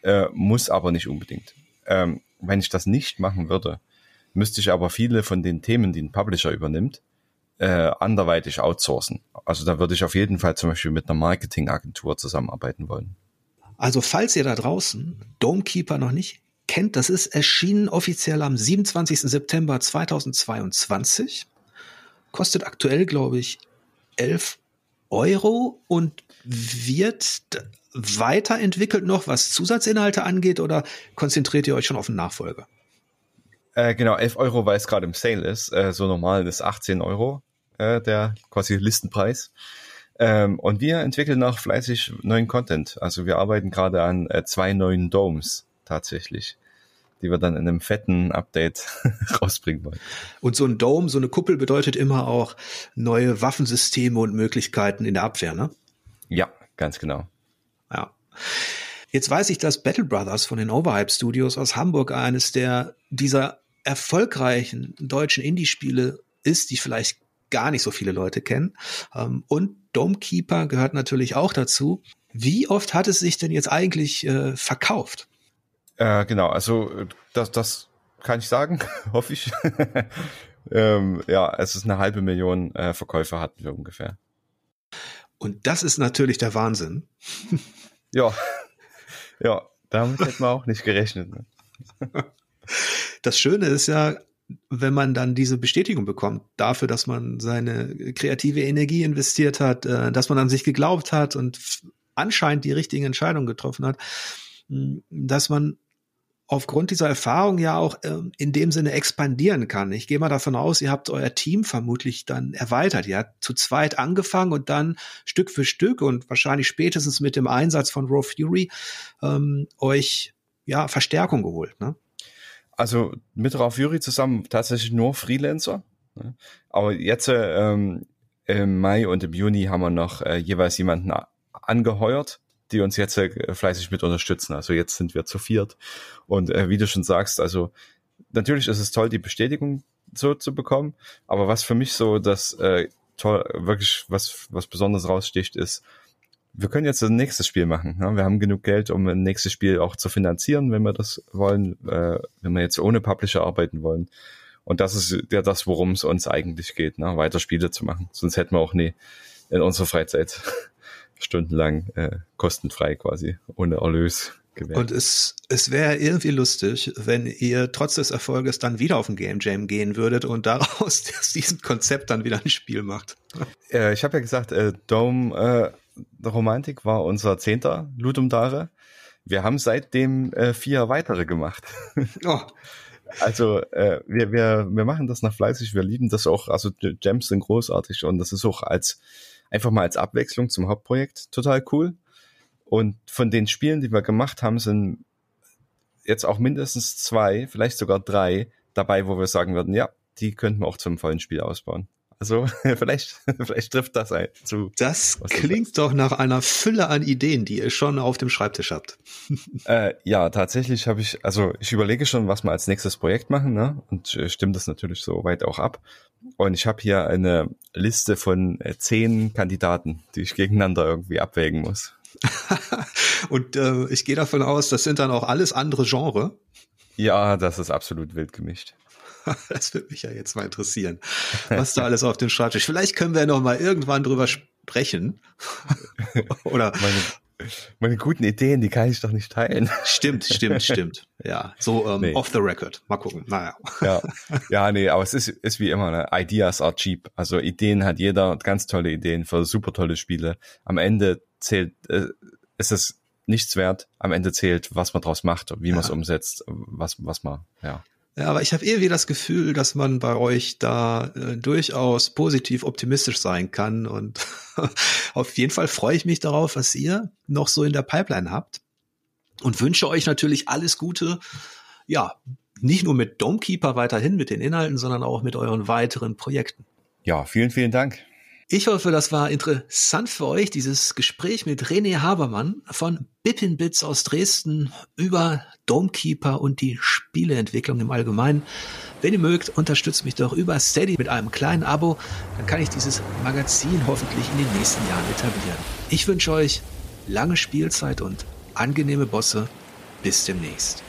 äh, muss aber nicht unbedingt. Ähm, wenn ich das nicht machen würde, müsste ich aber viele von den Themen, die ein Publisher übernimmt, äh, anderweitig outsourcen. Also da würde ich auf jeden Fall zum Beispiel mit einer Marketingagentur zusammenarbeiten wollen. Also falls ihr da draußen Domekeeper noch nicht kennt, das ist erschienen offiziell am 27. September 2022. Kostet aktuell, glaube ich, 11 Euro und wird weiterentwickelt noch, was Zusatzinhalte angeht, oder konzentriert ihr euch schon auf den Nachfolger? Äh, genau, 11 Euro, weil es gerade im Sale ist. Äh, so normal ist 18 Euro äh, der quasi Listenpreis. Ähm, und wir entwickeln auch fleißig neuen Content. Also wir arbeiten gerade an äh, zwei neuen Domes tatsächlich, die wir dann in einem fetten Update rausbringen wollen. Und so ein Dome, so eine Kuppel bedeutet immer auch neue Waffensysteme und Möglichkeiten in der Abwehr, ne? Ja, ganz genau. Ja. Jetzt weiß ich, dass Battle Brothers von den Overhype Studios aus Hamburg eines der dieser erfolgreichen deutschen Indie-Spiele ist, die vielleicht gar nicht so viele Leute kennen. Ähm, und Domekeeper gehört natürlich auch dazu. Wie oft hat es sich denn jetzt eigentlich äh, verkauft? Äh, genau, also das, das kann ich sagen, hoffe ich. ähm, ja, es ist eine halbe Million äh, Verkäufer hatten wir ungefähr. Und das ist natürlich der Wahnsinn. ja, ja, damit hätten wir auch nicht gerechnet. Ne? Das Schöne ist ja, wenn man dann diese Bestätigung bekommt dafür, dass man seine kreative Energie investiert hat, äh, dass man an sich geglaubt hat und anscheinend die richtigen Entscheidungen getroffen hat, dass man aufgrund dieser Erfahrung ja auch ähm, in dem Sinne expandieren kann. Ich gehe mal davon aus, ihr habt euer Team vermutlich dann erweitert. Ihr habt zu zweit angefangen und dann Stück für Stück und wahrscheinlich spätestens mit dem Einsatz von Raw Fury ähm, euch ja Verstärkung geholt. Ne? Also mit Raw Fury zusammen tatsächlich nur Freelancer. Ne? Aber jetzt ähm, im Mai und im Juni haben wir noch äh, jeweils jemanden angeheuert, die uns jetzt äh, fleißig mit unterstützen. Also jetzt sind wir zu viert. Und äh, wie du schon sagst, also natürlich ist es toll, die Bestätigung so zu bekommen. Aber was für mich so das äh, toll, wirklich was, was besonders raussticht, ist, wir können jetzt ein nächstes Spiel machen. Ne? Wir haben genug Geld, um ein nächstes Spiel auch zu finanzieren, wenn wir das wollen, äh, wenn wir jetzt ohne Publisher arbeiten wollen. Und das ist ja das, worum es uns eigentlich geht, ne? weiter Spiele zu machen. Sonst hätten wir auch nie in unserer Freizeit stundenlang äh, kostenfrei quasi, ohne Erlös gewährt. Und es, es wäre irgendwie lustig, wenn ihr trotz des Erfolges dann wieder auf ein Game Jam gehen würdet und daraus aus diesem Konzept dann wieder ein Spiel macht. Äh, ich habe ja gesagt, äh, Dome äh, Romantik war unser zehnter Ludum Dare. Wir haben seitdem äh, vier weitere gemacht. Oh. Also äh, wir, wir, wir machen das nach fleißig, wir lieben das auch. Also Gems sind großartig und das ist auch als einfach mal als Abwechslung zum Hauptprojekt total cool. Und von den Spielen, die wir gemacht haben, sind jetzt auch mindestens zwei, vielleicht sogar drei dabei, wo wir sagen würden, ja, die könnten wir auch zum vollen Spiel ausbauen. Also vielleicht, vielleicht trifft das ein zu. Das klingt doch nach einer Fülle an Ideen, die ihr schon auf dem Schreibtisch habt. Äh, ja, tatsächlich habe ich, also ich überlege schon, was wir als nächstes Projekt machen, ne? Und äh, stimme das natürlich so weit auch ab. Und ich habe hier eine Liste von äh, zehn Kandidaten, die ich gegeneinander irgendwie abwägen muss. Und äh, ich gehe davon aus, das sind dann auch alles andere Genre. Ja, das ist absolut wild gemischt. das würde mich ja jetzt mal interessieren, was da alles auf dem Schreibtisch. Vielleicht können wir noch mal irgendwann drüber sprechen. Oder meine, meine guten Ideen, die kann ich doch nicht teilen. Stimmt, stimmt, stimmt. Ja, so ähm, nee. off the record. Mal gucken. Naja. Ja, ja, nee, aber es ist, ist wie immer, ne? Ideas are cheap. Also Ideen hat jeder, ganz tolle Ideen für super tolle Spiele. Am Ende zählt, äh, ist es nichts wert. Am Ende zählt, was man draus macht, wie ja. man es umsetzt, was, was man, ja. Ja, aber ich habe irgendwie das Gefühl, dass man bei euch da äh, durchaus positiv optimistisch sein kann. Und auf jeden Fall freue ich mich darauf, was ihr noch so in der Pipeline habt. Und wünsche euch natürlich alles Gute. Ja, nicht nur mit Domekeeper weiterhin, mit den Inhalten, sondern auch mit euren weiteren Projekten. Ja, vielen, vielen Dank. Ich hoffe, das war interessant für euch, dieses Gespräch mit René Habermann von Bippin Bits aus Dresden über Domekeeper und die Spieleentwicklung im Allgemeinen. Wenn ihr mögt, unterstützt mich doch über Steady mit einem kleinen Abo. Dann kann ich dieses Magazin hoffentlich in den nächsten Jahren etablieren. Ich wünsche euch lange Spielzeit und angenehme Bosse. Bis demnächst.